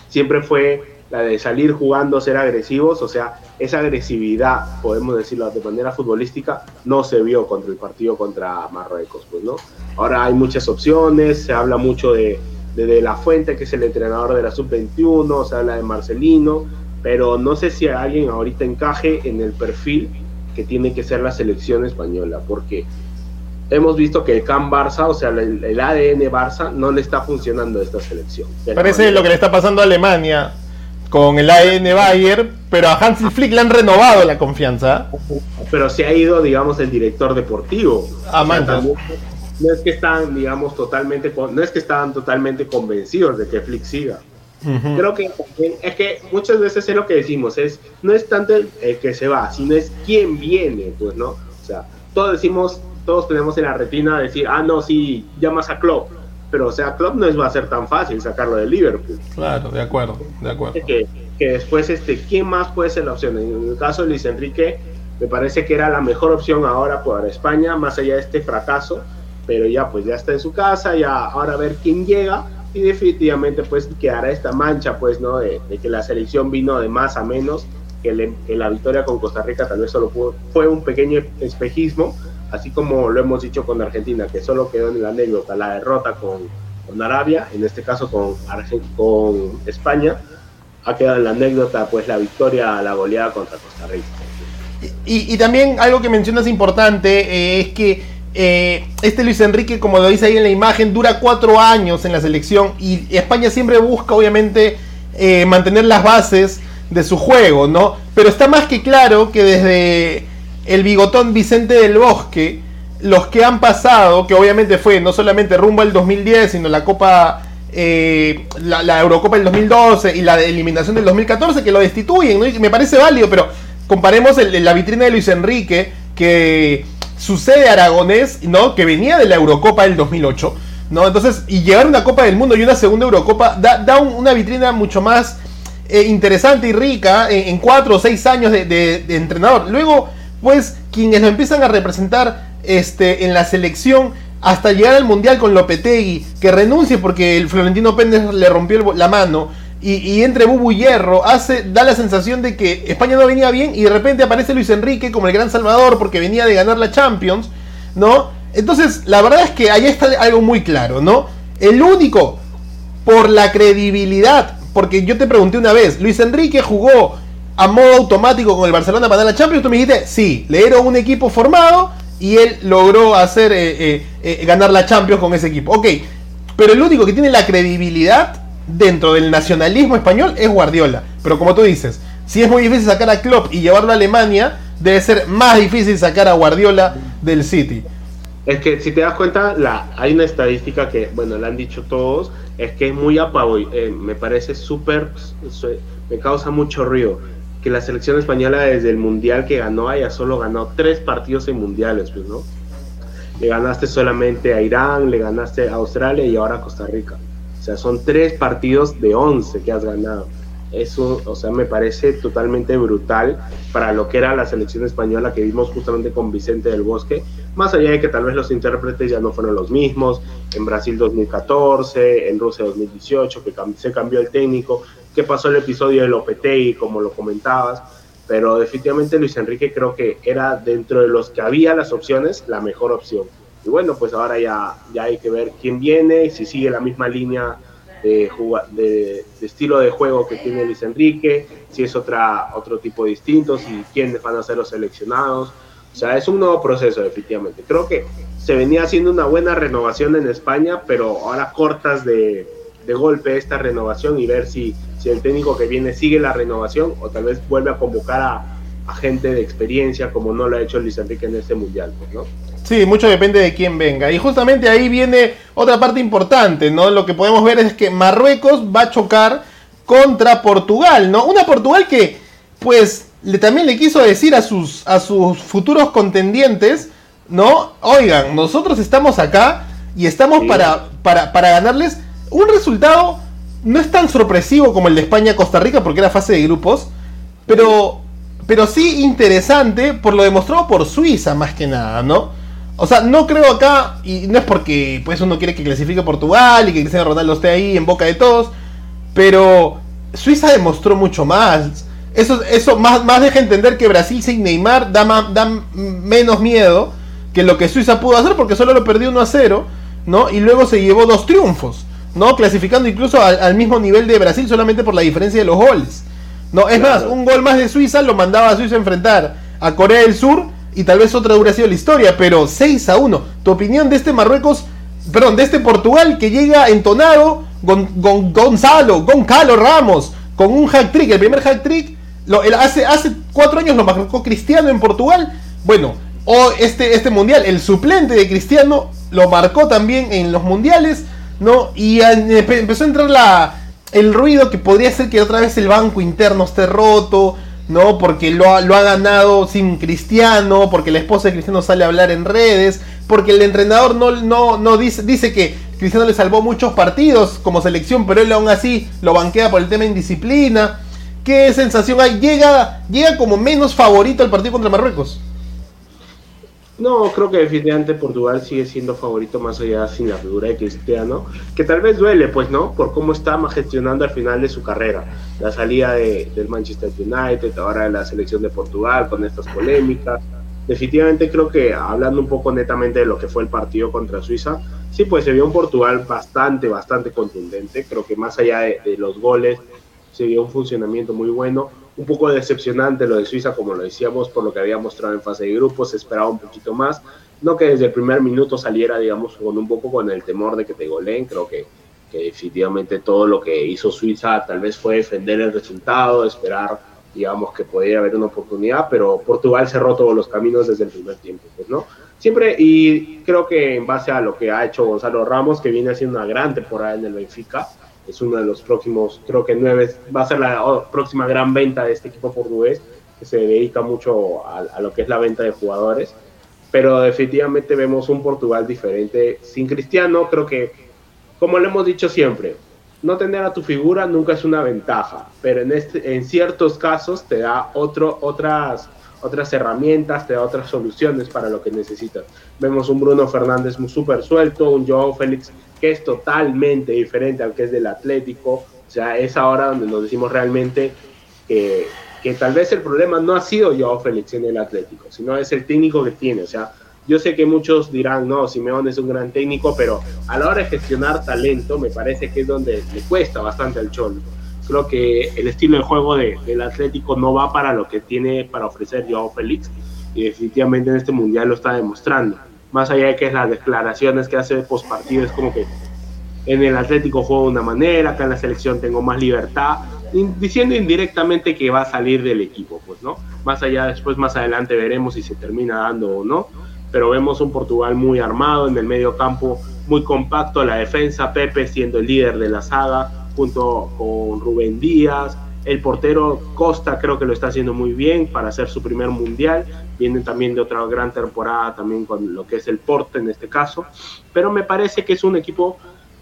siempre fue la de salir jugando, ser agresivos, o sea, esa agresividad, podemos decirlo de manera futbolística, no se vio contra el partido contra Marruecos, pues, ¿no? Ahora hay muchas opciones, se habla mucho de, de, La Fuente, que es el entrenador de la Sub-21, se habla de Marcelino, pero no sé si alguien ahorita encaje en el perfil que tiene que ser la selección española, porque hemos visto que el CAM Barça, o sea, el, el ADN Barça, no le está funcionando a esta selección. Parece lo que le está pasando a Alemania con el AN Bayer, pero a Hansi Flick le han renovado la confianza. Pero se ha ido, digamos, el director deportivo. Ah, O sea, también no es que están, digamos, totalmente, no es que estaban totalmente convencidos de que Flick siga. Creo que también- es que muchas veces es lo que decimos, es no es tanto el, el que se va, sino es quién viene, pues, ¿no? O sea, todos decimos, todos tenemos en la retina decir, ah, no, sí, llamas a Klopp, pero o sea, Klopp no es va a ser tan fácil sacarlo de Liverpool. Claro, de acuerdo, de acuerdo. Que, que después, este, ¿quién más puede ser la opción? En el caso de Luis Enrique, me parece que era la mejor opción ahora para España, más allá de este fracaso, pero ya, pues ya está en su casa, ya ahora a ver quién llega y definitivamente pues quedará esta mancha pues no de, de que la selección vino de más a menos que, le- que la victoria con Costa Rica tal vez solo fue, fue un pequeño espejismo así como lo hemos dicho con Argentina que solo quedó en la anécdota la derrota con, Arabia en este caso con, España ha quedado en la anécdota pues la victoria la goleada contra Costa Rica Y, y también algo que mencionas importante eh, es que eh, este Luis Enrique, como lo dice ahí en la imagen, dura cuatro años en la selección y España siempre busca, obviamente, eh, mantener las bases de su juego, ¿no? Pero está más que claro que desde el bigotón Vicente del Bosque, los que han pasado, que obviamente fue no solamente rumbo al 2010, sino la Copa, eh, la, Eurocopa del 2012 y la eliminación del 2014, que lo destituyen, ¿no? Y me parece válido, pero comparemos la vitrina de Luis Enrique, que sucede aragonés, ¿no? Que venía de la Eurocopa del 2008, ¿no? Entonces, y llegar a una Copa del Mundo y una segunda Eurocopa da, da un- una vitrina mucho más eh, interesante y rica en, en cuatro o seis años de- de entrenador. Luego, pues, quienes lo empiezan a representar este, en la selección hasta llegar al Mundial con Lopetegui, que renuncie porque el Florentino Pérez le rompió la mano, y, y entre Bubu y Hierro, hace, da la sensación de que España no venía bien y de repente aparece Luis Enrique como el gran salvador porque venía de ganar la Champions, ¿no? Entonces, la verdad es que ahí está algo muy claro, ¿no? El único por la credibilidad, porque yo te pregunté una vez, Luis Enrique jugó a modo automático con el Barcelona para la Champions, tú me dijiste, sí, le dieron un equipo formado y él logró hacer eh, eh, eh, ganar la Champions con ese equipo. Ok, pero el único que tiene la credibilidad dentro del nacionalismo español es Guardiola. Pero como tú dices, si es muy difícil sacar a Klopp y llevarlo a Alemania, debe ser más difícil sacar a Guardiola del City. Es que si te das cuenta, la, hay una estadística que, bueno, la han dicho todos, es que es muy apago, eh, me parece súper, me causa mucho ruido, que la selección española desde el Mundial que ganó haya solo ganado tres partidos en Mundiales, pues, ¿no? Le ganaste solamente a Irán, le ganaste a Australia y ahora a Costa Rica. O sea, son tres partidos de 11 que has ganado. Eso, o sea, me parece totalmente brutal para lo que era la selección española que vimos justamente con Vicente del Bosque, más allá de que tal vez los intérpretes ya no fueron los mismos, en Brasil 2014, en Rusia 2018, que se cambió el técnico, que pasó el episodio de Lopetegui, como lo comentabas, pero definitivamente Luis Enrique creo que era dentro de los que había las opciones la mejor opción. Y bueno, pues ahora ya, ya hay que ver quién viene, si sigue la misma línea de, de, de estilo de juego que tiene Luis Enrique, si es otra, otro tipo distinto, si quiénes van a ser los seleccionados. O sea, es un nuevo proceso, definitivamente. Creo que se venía haciendo una buena renovación en España, pero ahora cortas de, de golpe esta renovación y ver si, si el técnico que viene sigue la renovación o tal vez vuelve a convocar a, a gente de experiencia como no lo ha hecho Luis Enrique en este mundial, pues, ¿no? Sí, mucho depende de quién venga. Y justamente ahí viene otra parte importante, ¿no? Lo que podemos ver es que Marruecos va a chocar contra Portugal, ¿no? Una Portugal que, pues, le, también le quiso decir a sus, a sus futuros contendientes, ¿no? Oigan, nosotros estamos acá y estamos Sí. para, para, para ganarles un resultado no es tan sorpresivo como el de España-Costa Rica porque era fase de grupos, pero, pero sí interesante por lo demostrado por Suiza más que nada, ¿no? O sea, no creo acá, y no es porque pues uno quiere que clasifique Portugal y que Cristiano Ronaldo esté ahí en boca de todos, pero Suiza demostró mucho más. Eso, eso más, más deja entender que Brasil sin Neymar da, da menos miedo que lo que Suiza pudo hacer porque solo lo perdió 1 a 0, ¿no? Y luego se llevó dos triunfos, ¿no? Clasificando incluso al, al mismo nivel de Brasil solamente por la diferencia de los goles. No, es Claro. más, un gol más de Suiza lo mandaba a Suiza a enfrentar a Corea del Sur y tal vez otra hubiera sido la historia, pero 6 a 1. Tu opinión de este Marruecos, perdón, de este Portugal que llega entonado, Gon- Gon- Gonzalo, Goncalo Ramos, con un hack trick. El primer hack trick, lo, hace, hace cuatro años lo marcó Cristiano en Portugal. Bueno, o este, este mundial, el suplente de Cristiano lo marcó también en los mundiales, ¿no? Y empezó a entrar la, el ruido que podría ser que otra vez el banco interno esté roto, ¿no? Porque lo ha, lo ha ganado sin Cristiano, porque la esposa de Cristiano sale a hablar en redes, porque el entrenador no, no, no dice, dice que Cristiano le salvó muchos partidos como selección, pero él aún así lo banquea por el tema indisciplina. ¿Qué sensación hay? Llega, llega como menos favorito el partido contra Marruecos. No, creo que definitivamente Portugal sigue siendo favorito más allá sin la figura de Cristiano, que tal vez duele, pues, ¿no? Por cómo está gestionando al final de su carrera. La salida de, del Manchester United, ahora de la selección de Portugal con estas polémicas. Definitivamente creo que, hablando un poco netamente de lo que fue el partido contra Suiza, sí, pues se vio un Portugal bastante, bastante contundente. Creo que más allá de, de los goles, se vio un funcionamiento muy bueno un poco decepcionante lo de Suiza, como lo decíamos, por lo que había mostrado en fase de grupos, esperaba un poquito más. No que desde el primer minuto saliera, digamos, con un poco con el temor de que te goleen, creo que, que definitivamente todo lo que hizo Suiza tal vez fue defender el resultado, esperar, digamos, que podía haber una oportunidad, pero Portugal cerró todos los caminos desde el primer tiempo, pues, ¿no? Siempre, y creo que en base a lo que ha hecho Gonzalo Ramos, que viene haciendo una gran temporada en el Benfica, es uno de los próximos, creo que nueve, va a ser la próxima gran venta de este equipo portugués, que se dedica mucho a, lo que es la venta de jugadores. Pero definitivamente vemos un Portugal diferente. Sin Cristiano, creo que, como le hemos dicho siempre, no tener a tu figura nunca es una ventaja, pero en, este, en ciertos casos te da otro, otras, otras herramientas, te da otras soluciones para lo que necesitas. Vemos un Bruno Fernández súper suelto, un Joao Félix que es totalmente diferente al que es del Atlético. O sea, es ahora donde nos decimos realmente que, que tal vez el problema no ha sido Joao Félix en el Atlético, sino es el técnico que tiene. O sea, yo sé que muchos dirán, no, Simeone es un gran técnico, pero a la hora de gestionar talento me parece que es donde le cuesta bastante al Cholo. Creo que el estilo de juego de, del Atlético no va para lo que tiene para ofrecer Joao Félix y definitivamente en este mundial lo está demostrando más allá de que las declaraciones que hace post partido, es como que en el Atlético juego de una manera, acá en la selección tengo más libertad, diciendo indirectamente que va a salir del equipo, pues, ¿no? Más allá, después más adelante veremos si se termina dando o no, pero vemos un Portugal muy armado en el medio campo, muy compacto, la defensa, Pepe siendo el líder de la saga, junto con Rubén Díaz, el portero Costa creo que lo está haciendo muy bien para hacer su primer mundial. Vienen también de otra gran temporada también con lo que es el Porte en este caso. Pero me parece que es un equipo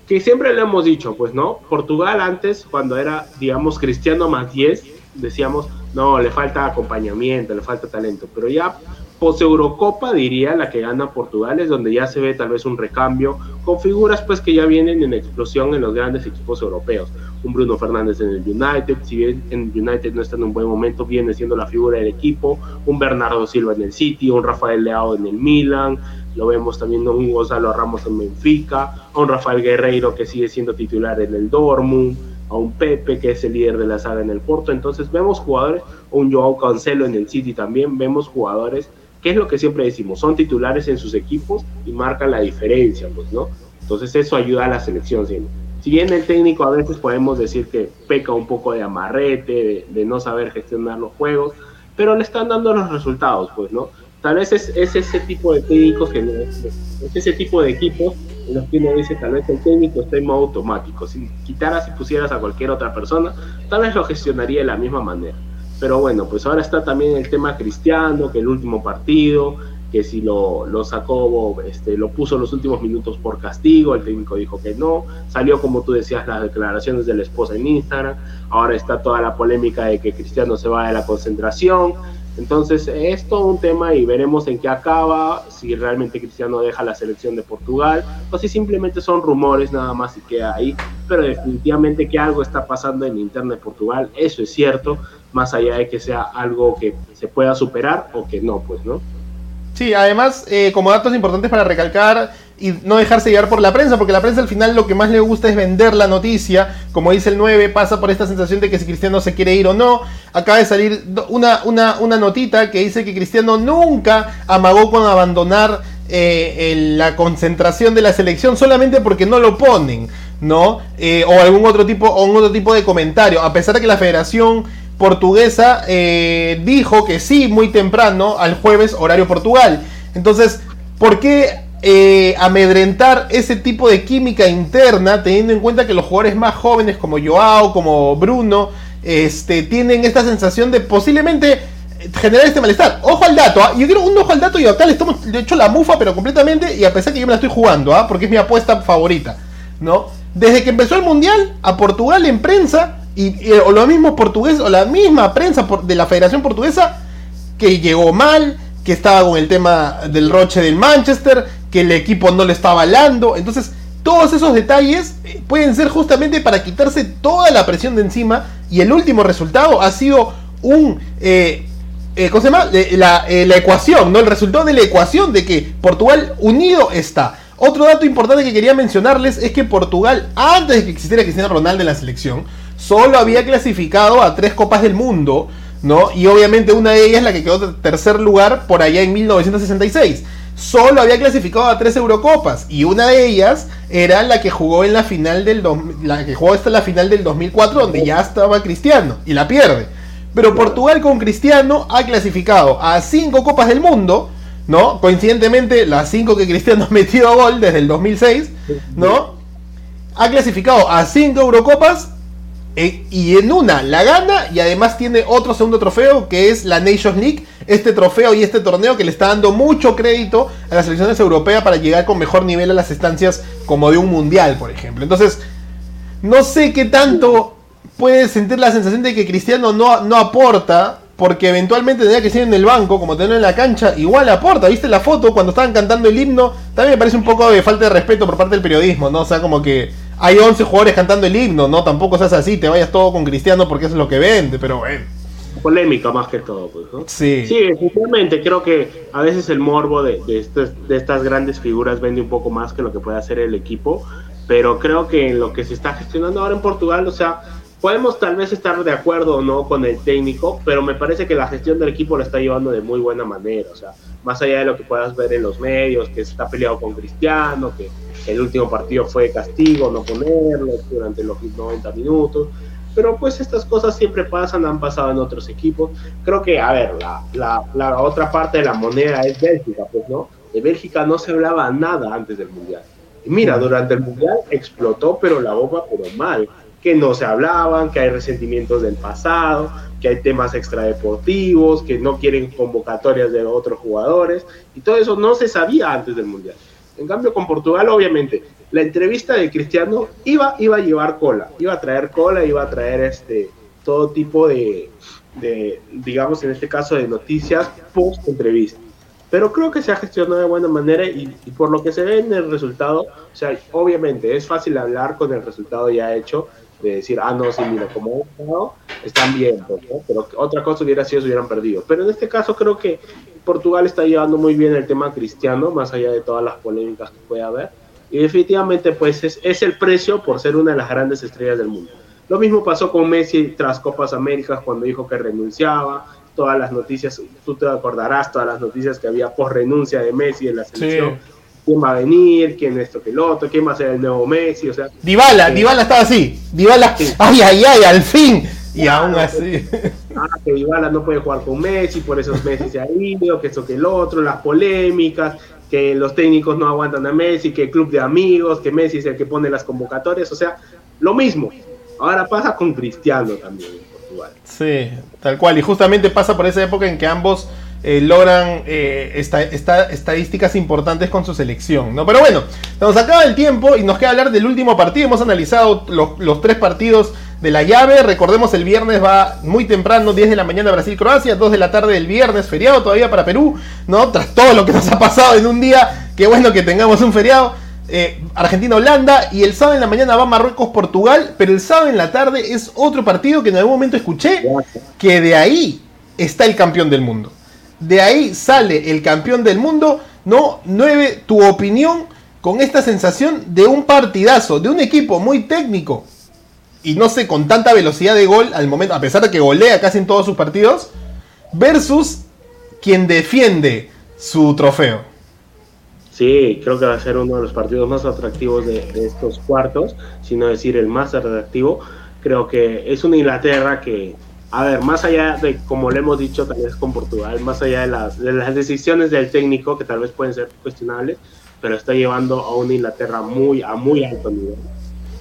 que siempre le hemos dicho, pues no, Portugal antes, cuando era, digamos, Cristiano más 10, decíamos, no, le falta acompañamiento, le falta talento. Pero ya post Eurocopa, diría, la que gana Portugal, es donde ya se ve tal vez un recambio con figuras pues que ya vienen en explosión en los grandes equipos europeos. Un Bruno Fernández en el United, si bien en United no está en un buen momento, viene siendo la figura del equipo. Un Bernardo Silva en el City, un Rafael Leao en el Milan, lo vemos también un Gonzalo Ramos en Benfica, a un Rafael Guerreiro que sigue siendo titular en el Dortmund, a un Pepe que es el líder de la saga en el Porto. Entonces vemos jugadores, un Joao Cancelo en el City también, vemos jugadores ¿Qué es lo que siempre decimos? Son titulares en sus equipos y marcan la diferencia, pues, ¿no? Entonces eso ayuda a la selección siempre. Si bien el técnico a veces podemos decir que peca un poco de amarrete, de, no saber gestionar los juegos, pero le están dando los resultados, pues, ¿no? Tal vez es, ese tipo de técnicos que es, ese tipo de equipos en los que uno dice tal vez el técnico está en modo automático. Si quitaras y pusieras a cualquier otra persona, tal vez lo gestionaría de la misma manera. Pero bueno, pues ahora está también el tema cristiano, que el último partido, que si lo, lo sacó, este, lo puso los últimos minutos por castigo, el técnico dijo que no, salió como tú decías las declaraciones de la esposa en Instagram, ahora está toda la polémica de que Cristiano se va de la concentración, entonces es todo un tema y veremos en qué acaba, si realmente Cristiano deja la selección de Portugal o si simplemente son rumores nada más y queda ahí, pero definitivamente que algo está pasando en internet de Portugal, eso es cierto, más allá de que sea algo que se pueda superar o que no, pues, ¿no? Sí, además, eh, como datos importantes para recalcar y no dejarse llevar por la prensa, porque la prensa al final lo que más le gusta es vender la noticia. Como dice el 9, pasa por esta sensación de que si Cristiano se quiere ir o no. Acaba de salir una, una, una notita que dice que Cristiano nunca amagó con abandonar eh, la concentración de la selección solamente porque no lo ponen. ¿no? Eh, o algún otro tipo, o otro tipo de comentario, a pesar de que la Federación Portuguesa eh, dijo que sí, muy temprano, al jueves, horario Portugal. Entonces, ¿por qué eh, amedrentar ese tipo de química interna, teniendo en cuenta que los jugadores más jóvenes como Joao, como Bruno, este, tienen esta sensación de posiblemente generar este malestar. Ojo al dato, ¿ah? yo quiero un ojo al dato y acá le, estamos, le hecho la mufa, pero completamente, y a pesar que yo me la estoy jugando, ¿ah? porque es mi apuesta favorita, ¿no? Desde que empezó el Mundial, a Portugal en prensa, y, o lo mismo portugués, o la misma prensa de la Federación Portuguesa, que llegó mal, que estaba con el tema del roche del Manchester, que el equipo no le estaba avalando, entonces todos esos detalles eh, pueden ser justamente para quitarse toda la presión de encima, y el último resultado ha sido un... Eh, eh, ¿cómo se llama? La, la, ecuación, ¿no? El resultado de la ecuación de que Portugal unido está. Otro dato importante que quería mencionarles es que Portugal, antes de que existiera Cristiano Ronaldo en la selección, solo había clasificado a tres Copas del Mundo, ¿no? Y obviamente una de ellas, la que quedó tercer lugar por allá en 1966. Solo había clasificado a tres Eurocopas y una de ellas era la que jugó en la final del la que jugó hasta la final del 2004 donde ya estaba Cristiano y la pierde. Pero Portugal con Cristiano ha clasificado a cinco Copas del Mundo ¿no? Coincidentemente, las 5 que Cristiano ha metido a gol desde el 2006, ¿no? Ha clasificado a 5 Eurocopas eh, y en una la gana y además tiene otro segundo trofeo que es la Nations League, este trofeo y este torneo que le está dando mucho crédito a las selecciones europeas para llegar con mejor nivel a las estancias como de un mundial, por ejemplo. Entonces, no sé qué tanto puede sentir la sensación de que Cristiano no, no aporta porque eventualmente tenía que ser en el banco, como tenerlo en la cancha, igual aporta. ¿Viste la foto cuando estaban cantando el himno? También me parece un poco de falta de respeto por parte del periodismo, ¿no? O sea, como que hay 11 jugadores cantando el himno, ¿no? Tampoco seas así, te vayas todo con Cristiano porque eso es lo que vende, pero bueno. Polémica más que todo, pues, ¿no? Sí. Sí, efectivamente, creo que a veces el morbo de, de, de estas grandes figuras vende un poco más que lo que puede hacer el equipo, pero creo que en lo que se está gestionando ahora en Portugal, o sea, podemos tal vez estar de acuerdo o no con el técnico, pero me parece que la gestión del equipo lo está llevando de muy buena manera. O sea, más allá de lo que puedas ver en los medios, que está peleado con Cristiano, que el último partido fue castigo, no ponerlo durante los 90 minutos. Pero pues estas cosas siempre pasan, han pasado en otros equipos. Creo que, a ver, la, la, la otra parte de la moneda es Bélgica, pues, ¿no? De Bélgica no se hablaba nada antes del Mundial. Y mira, durante el Mundial explotó, pero la bomba, pero mal que no se hablaban, que hay resentimientos del pasado, que hay temas extradeportivos, que no quieren convocatorias de otros jugadores, y todo eso no se sabía antes del Mundial. En cambio, con Portugal, obviamente, la entrevista de Cristiano iba, iba a llevar cola, iba a traer cola, iba a traer este, todo tipo de, de digamos, en este caso, de noticias post-entrevista. Pero creo que se ha gestionado de buena manera y, por lo que se ve en el resultado, o sea, obviamente es fácil hablar con el resultado ya hecho, de decir, ah, no, sí, mira, como están bien, pues, pero otra cosa hubiera sido si hubieran perdido. Pero en este caso creo que Portugal está llevando muy bien el tema cristiano, más allá de todas las polémicas que puede haber. Y definitivamente, pues es, es el precio por ser una de las grandes estrellas del mundo. Lo mismo pasó con Messi tras Copas Américas cuando dijo que renunciaba. Todas las noticias, tú te acordarás, todas las noticias que había por renuncia de Messi en la selección quién va a venir, quién esto que el otro, quién va a ser el nuevo Messi, o sea. Dybala, eh, Dybala estaba así, Dybala, ay, ay, ay, al fin. Y aún así. Ah, que Dybala no puede jugar con Messi, por eso Messi se ha ido, que esto que el otro, las polémicas, que los técnicos no aguantan a Messi, que el club de amigos, que Messi es el que pone las convocatorias, o sea, lo mismo. Ahora pasa con Cristiano también en Portugal. Sí, tal cual, y justamente pasa por esa época en que ambos eh, logran eh, esta, estadísticas importantes con su selección. ¿no? Pero bueno, nos acaba el tiempo y nos queda hablar del último partido. Hemos analizado los, tres partidos de la llave. Recordemos, el viernes va muy temprano, 10 de la mañana Brasil-Croacia, 2 de la tarde el viernes, feriado todavía para Perú, ¿no? Tras todo lo que nos ha pasado en un día, qué bueno que tengamos un feriado. Eh, Argentina-Holanda y el sábado en la mañana va Marruecos-Portugal, pero el sábado en la tarde es otro partido que en algún momento escuché que de ahí está el campeón del mundo de ahí sale el campeón del mundo, ¿no? Nueve, tu opinión con esta sensación de un partidazo, de un equipo muy técnico y no sé, con tanta velocidad de gol al momento, a pesar de que golea casi en todos sus partidos, versus quien defiende su trofeo. Sí, creo que va a ser uno de los partidos más atractivos de, estos cuartos, si no decir el más atractivo. Creo que es una Inglaterra que, a ver, más allá de, como le hemos dicho tal vez con Portugal, más allá de las, de las decisiones del técnico, que tal vez pueden ser cuestionables, pero está llevando a una Inglaterra muy, a muy alto nivel.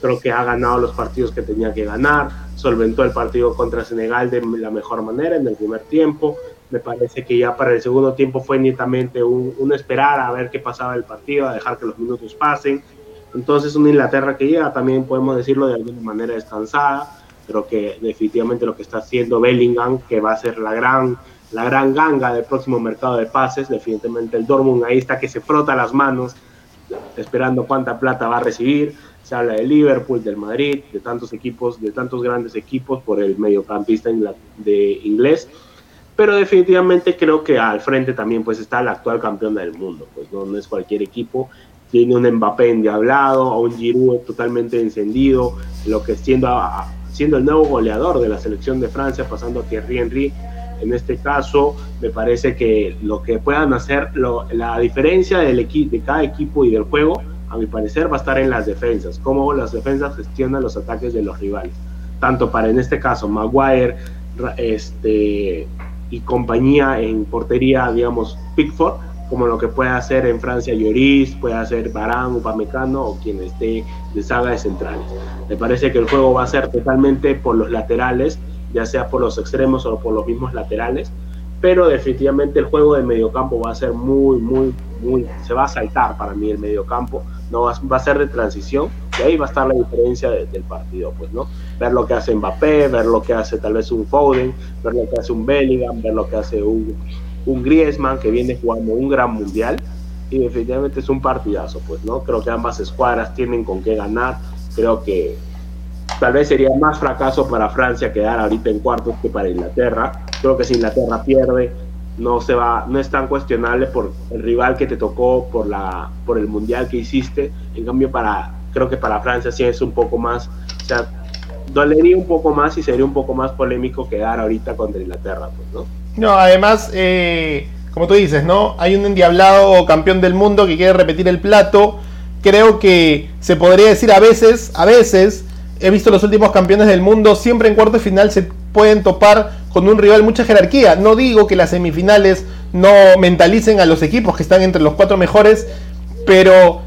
Creo que ha ganado los partidos que tenía que ganar, solventó el partido contra Senegal de la mejor manera en el primer tiempo, me parece que ya para el segundo tiempo fue netamente un, esperar a ver qué pasaba el partido, a dejar que los minutos pasen. Entonces una Inglaterra que llega también podemos decirlo de alguna manera descansada. Creo que definitivamente lo que está haciendo Bellingham, que va a ser la gran, la gran ganga del próximo mercado de pases, definitivamente el Dortmund ahí está que se frota las manos esperando cuánta plata va a recibir. Se habla de Liverpool, del Madrid, de tantos equipos, de tantos grandes equipos por el mediocampista de inglés pero definitivamente creo que al frente también pues está el actual campeón del mundo, pues no, es cualquier equipo, tiene un Mbappé endiablado, a un Giroud totalmente encendido, lo que siendo, siendo el nuevo goleador de la selección de Francia, pasando a Thierry Henry, en este caso me parece que lo que puedan hacer, la diferencia del de cada equipo y del juego, a mi parecer va a estar en las defensas, cómo las defensas gestionan los ataques de los rivales, tanto para en este caso Maguire, este y compañía en portería, digamos, Pickford, como lo que puede hacer en Francia Lloris, puede hacer Barán, Upamecano o quien esté de saga de centrales. Me parece que el juego va a ser totalmente por los laterales, ya sea por los extremos o por los mismos laterales, pero definitivamente el juego de mediocampo va a ser muy, muy, muy, se va a saltar para mí el mediocampo, no va, a ser de transición, y ahí va a estar la diferencia del partido, pues, ¿no? Ver lo que hace Mbappé, ver lo que hace tal vez un Foden, ver lo que hace un Bellingham, ver lo que hace un, un Griezmann que viene jugando un gran mundial, y definitivamente es un partidazo, pues, ¿no? Creo que ambas escuadras tienen con qué ganar, creo que Tal vez sería más fracaso para Francia quedar ahorita en cuartos que para Inglaterra. Creo que si Inglaterra pierde, no se va, no es tan cuestionable por el rival que te tocó, por la, por el mundial que hiciste. En cambio, para, creo que para Francia sí es un poco más, o sea, dolería un poco más y sería un poco más polémico quedar ahorita contra Inglaterra, pues, ¿no? No, además, eh, como tú dices, ¿no? Hay un endiablado campeón del mundo que quiere repetir el plato. Creo que se podría decir a veces, a veces, he visto los últimos campeones del mundo, siempre en cuarto final se pueden topar con un rival mucha jerarquía. No digo que las semifinales no mentalicen a los equipos que están entre los cuatro mejores, pero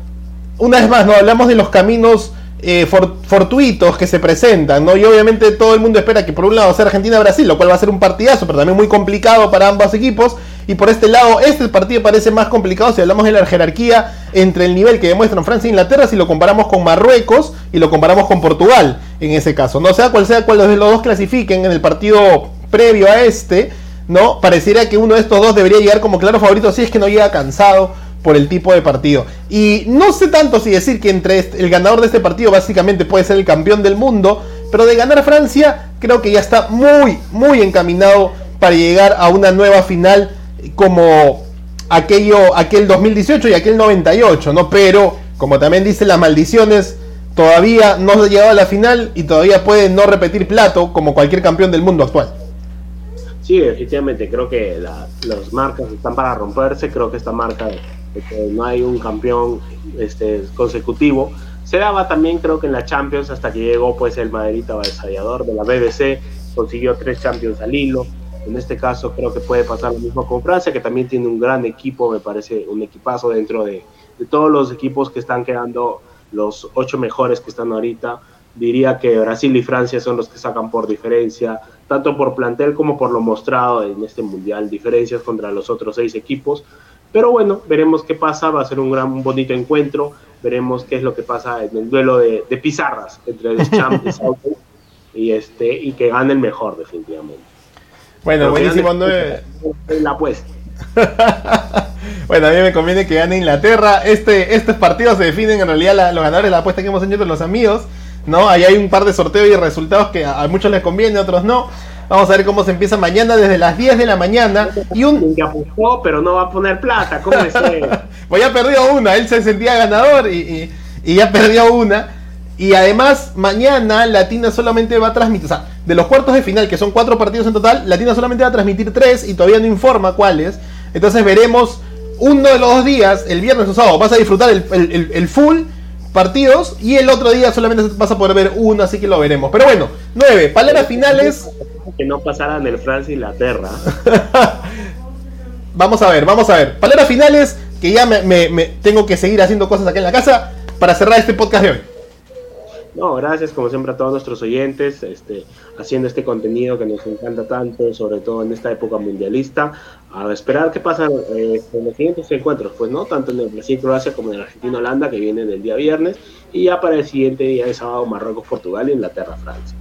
una vez más, no hablamos de los caminos eh, fortuitos que se presentan, ¿no? Y obviamente todo el mundo espera que por un lado sea Argentina-Brasil, lo cual va a ser un partidazo, pero también muy complicado para ambos equipos. Y por este lado, este partido parece más complicado si hablamos de la jerarquía entre el nivel que demuestran Francia e Inglaterra si lo comparamos con Marruecos y lo comparamos con Portugal en ese caso. No sea cual sea cuál de los dos clasifiquen en el partido previo a este, ¿no? Pareciera que uno de estos dos debería llegar como claro favorito si es que no llega cansado por el tipo de partido. Y no sé tanto si decir que entre el ganador de este partido básicamente puede ser el campeón del mundo, pero de ganar Francia creo que ya está muy, muy encaminado para llegar a una nueva final como aquello, aquel 2018 y aquel 98, ¿no? Pero, como también dice las maldiciones, todavía no ha llegado a la final y todavía puede no repetir plato como cualquier campeón del mundo actual. Sí, efectivamente, creo que las marcas están para romperse, creo que esta marca de, que no hay un campeón este, consecutivo se daba también creo que en la Champions hasta que llegó pues el Madrid avasallador de la BBC, consiguió tres Champions al hilo, en este caso creo que puede pasar lo mismo con Francia, que también tiene un gran equipo, me parece un equipazo dentro de, todos los equipos que están quedando, los ocho mejores que están ahorita. Diría que Brasil y Francia son los que sacan por diferencia, tanto por plantel como por lo mostrado en este mundial, diferencias contra los otros seis equipos. Pero bueno, veremos qué pasa, va a ser un gran, bonito encuentro, veremos qué es lo que pasa en el duelo de, pizarras entre los Champions y, este, y que gane el mejor definitivamente. Bueno, buenísimo. La apuesta. bueno, a mí me conviene que gane Inglaterra. Este, estos partidos se definen en realidad los ganadores de la apuesta que hemos hecho con los amigos. ¿no? Ahí hay un par de sorteos y resultados que a, muchos les conviene, a otros no. Vamos a ver cómo se empieza mañana desde las 10 de la mañana. Y un que apostó, pero no va a poner plata. ¿Cómo es pues ya perdió una, él se sentía ganador y, y ya perdió una. Y además, mañana Latina solamente va a transmitir, o sea, de los cuartos de final, que son cuatro partidos en total, Latina solamente va a transmitir tres y todavía no informa cuáles. Entonces veremos uno de los dos días, el viernes o sábado, vas a disfrutar el, el- el full partidos y el otro día solamente vas a poder ver uno, así que lo veremos. Pero bueno, 9, palabras finales. Que no pasaran el Francia-Inglaterra. Vamos a ver, vamos a ver. Palabras finales, que ya me, me- me- tengo que seguir haciendo cosas acá en la casa para cerrar este podcast de hoy. No, gracias como siempre a todos nuestros oyentes, este, haciendo este contenido que nos encanta tanto, sobre todo en esta época mundialista. A esperar qué pasa eh, en los siguientes encuentros, pues no, tanto en el Brasil-Croacia como en el Argentina-Holanda, que vienen el día viernes, y ya para el siguiente día de sábado Marruecos-Portugal y Inglaterra-Francia.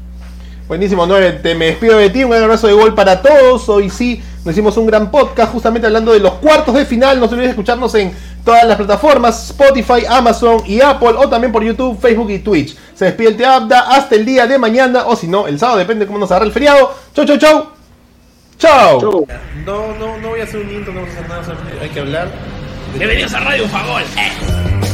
Buenísimo, 9. Te me despido de ti. Un gran abrazo de gol para todos. Hoy sí nos hicimos un gran podcast justamente hablando de los cuartos de final. No se olviden de escucharnos en todas las plataformas: Spotify, Amazon y Apple. O también por YouTube, Facebook y Twitch. Se despide el Teabda hasta el día de mañana. O si no, el sábado, depende de cómo nos agarre el feriado. Chau, chau, chau. Chau. Chau. No, no, no voy a hacer un intro, no vamos a hacer nada, hay que hablar. Bienvenidos a Radio Fagol. Eh.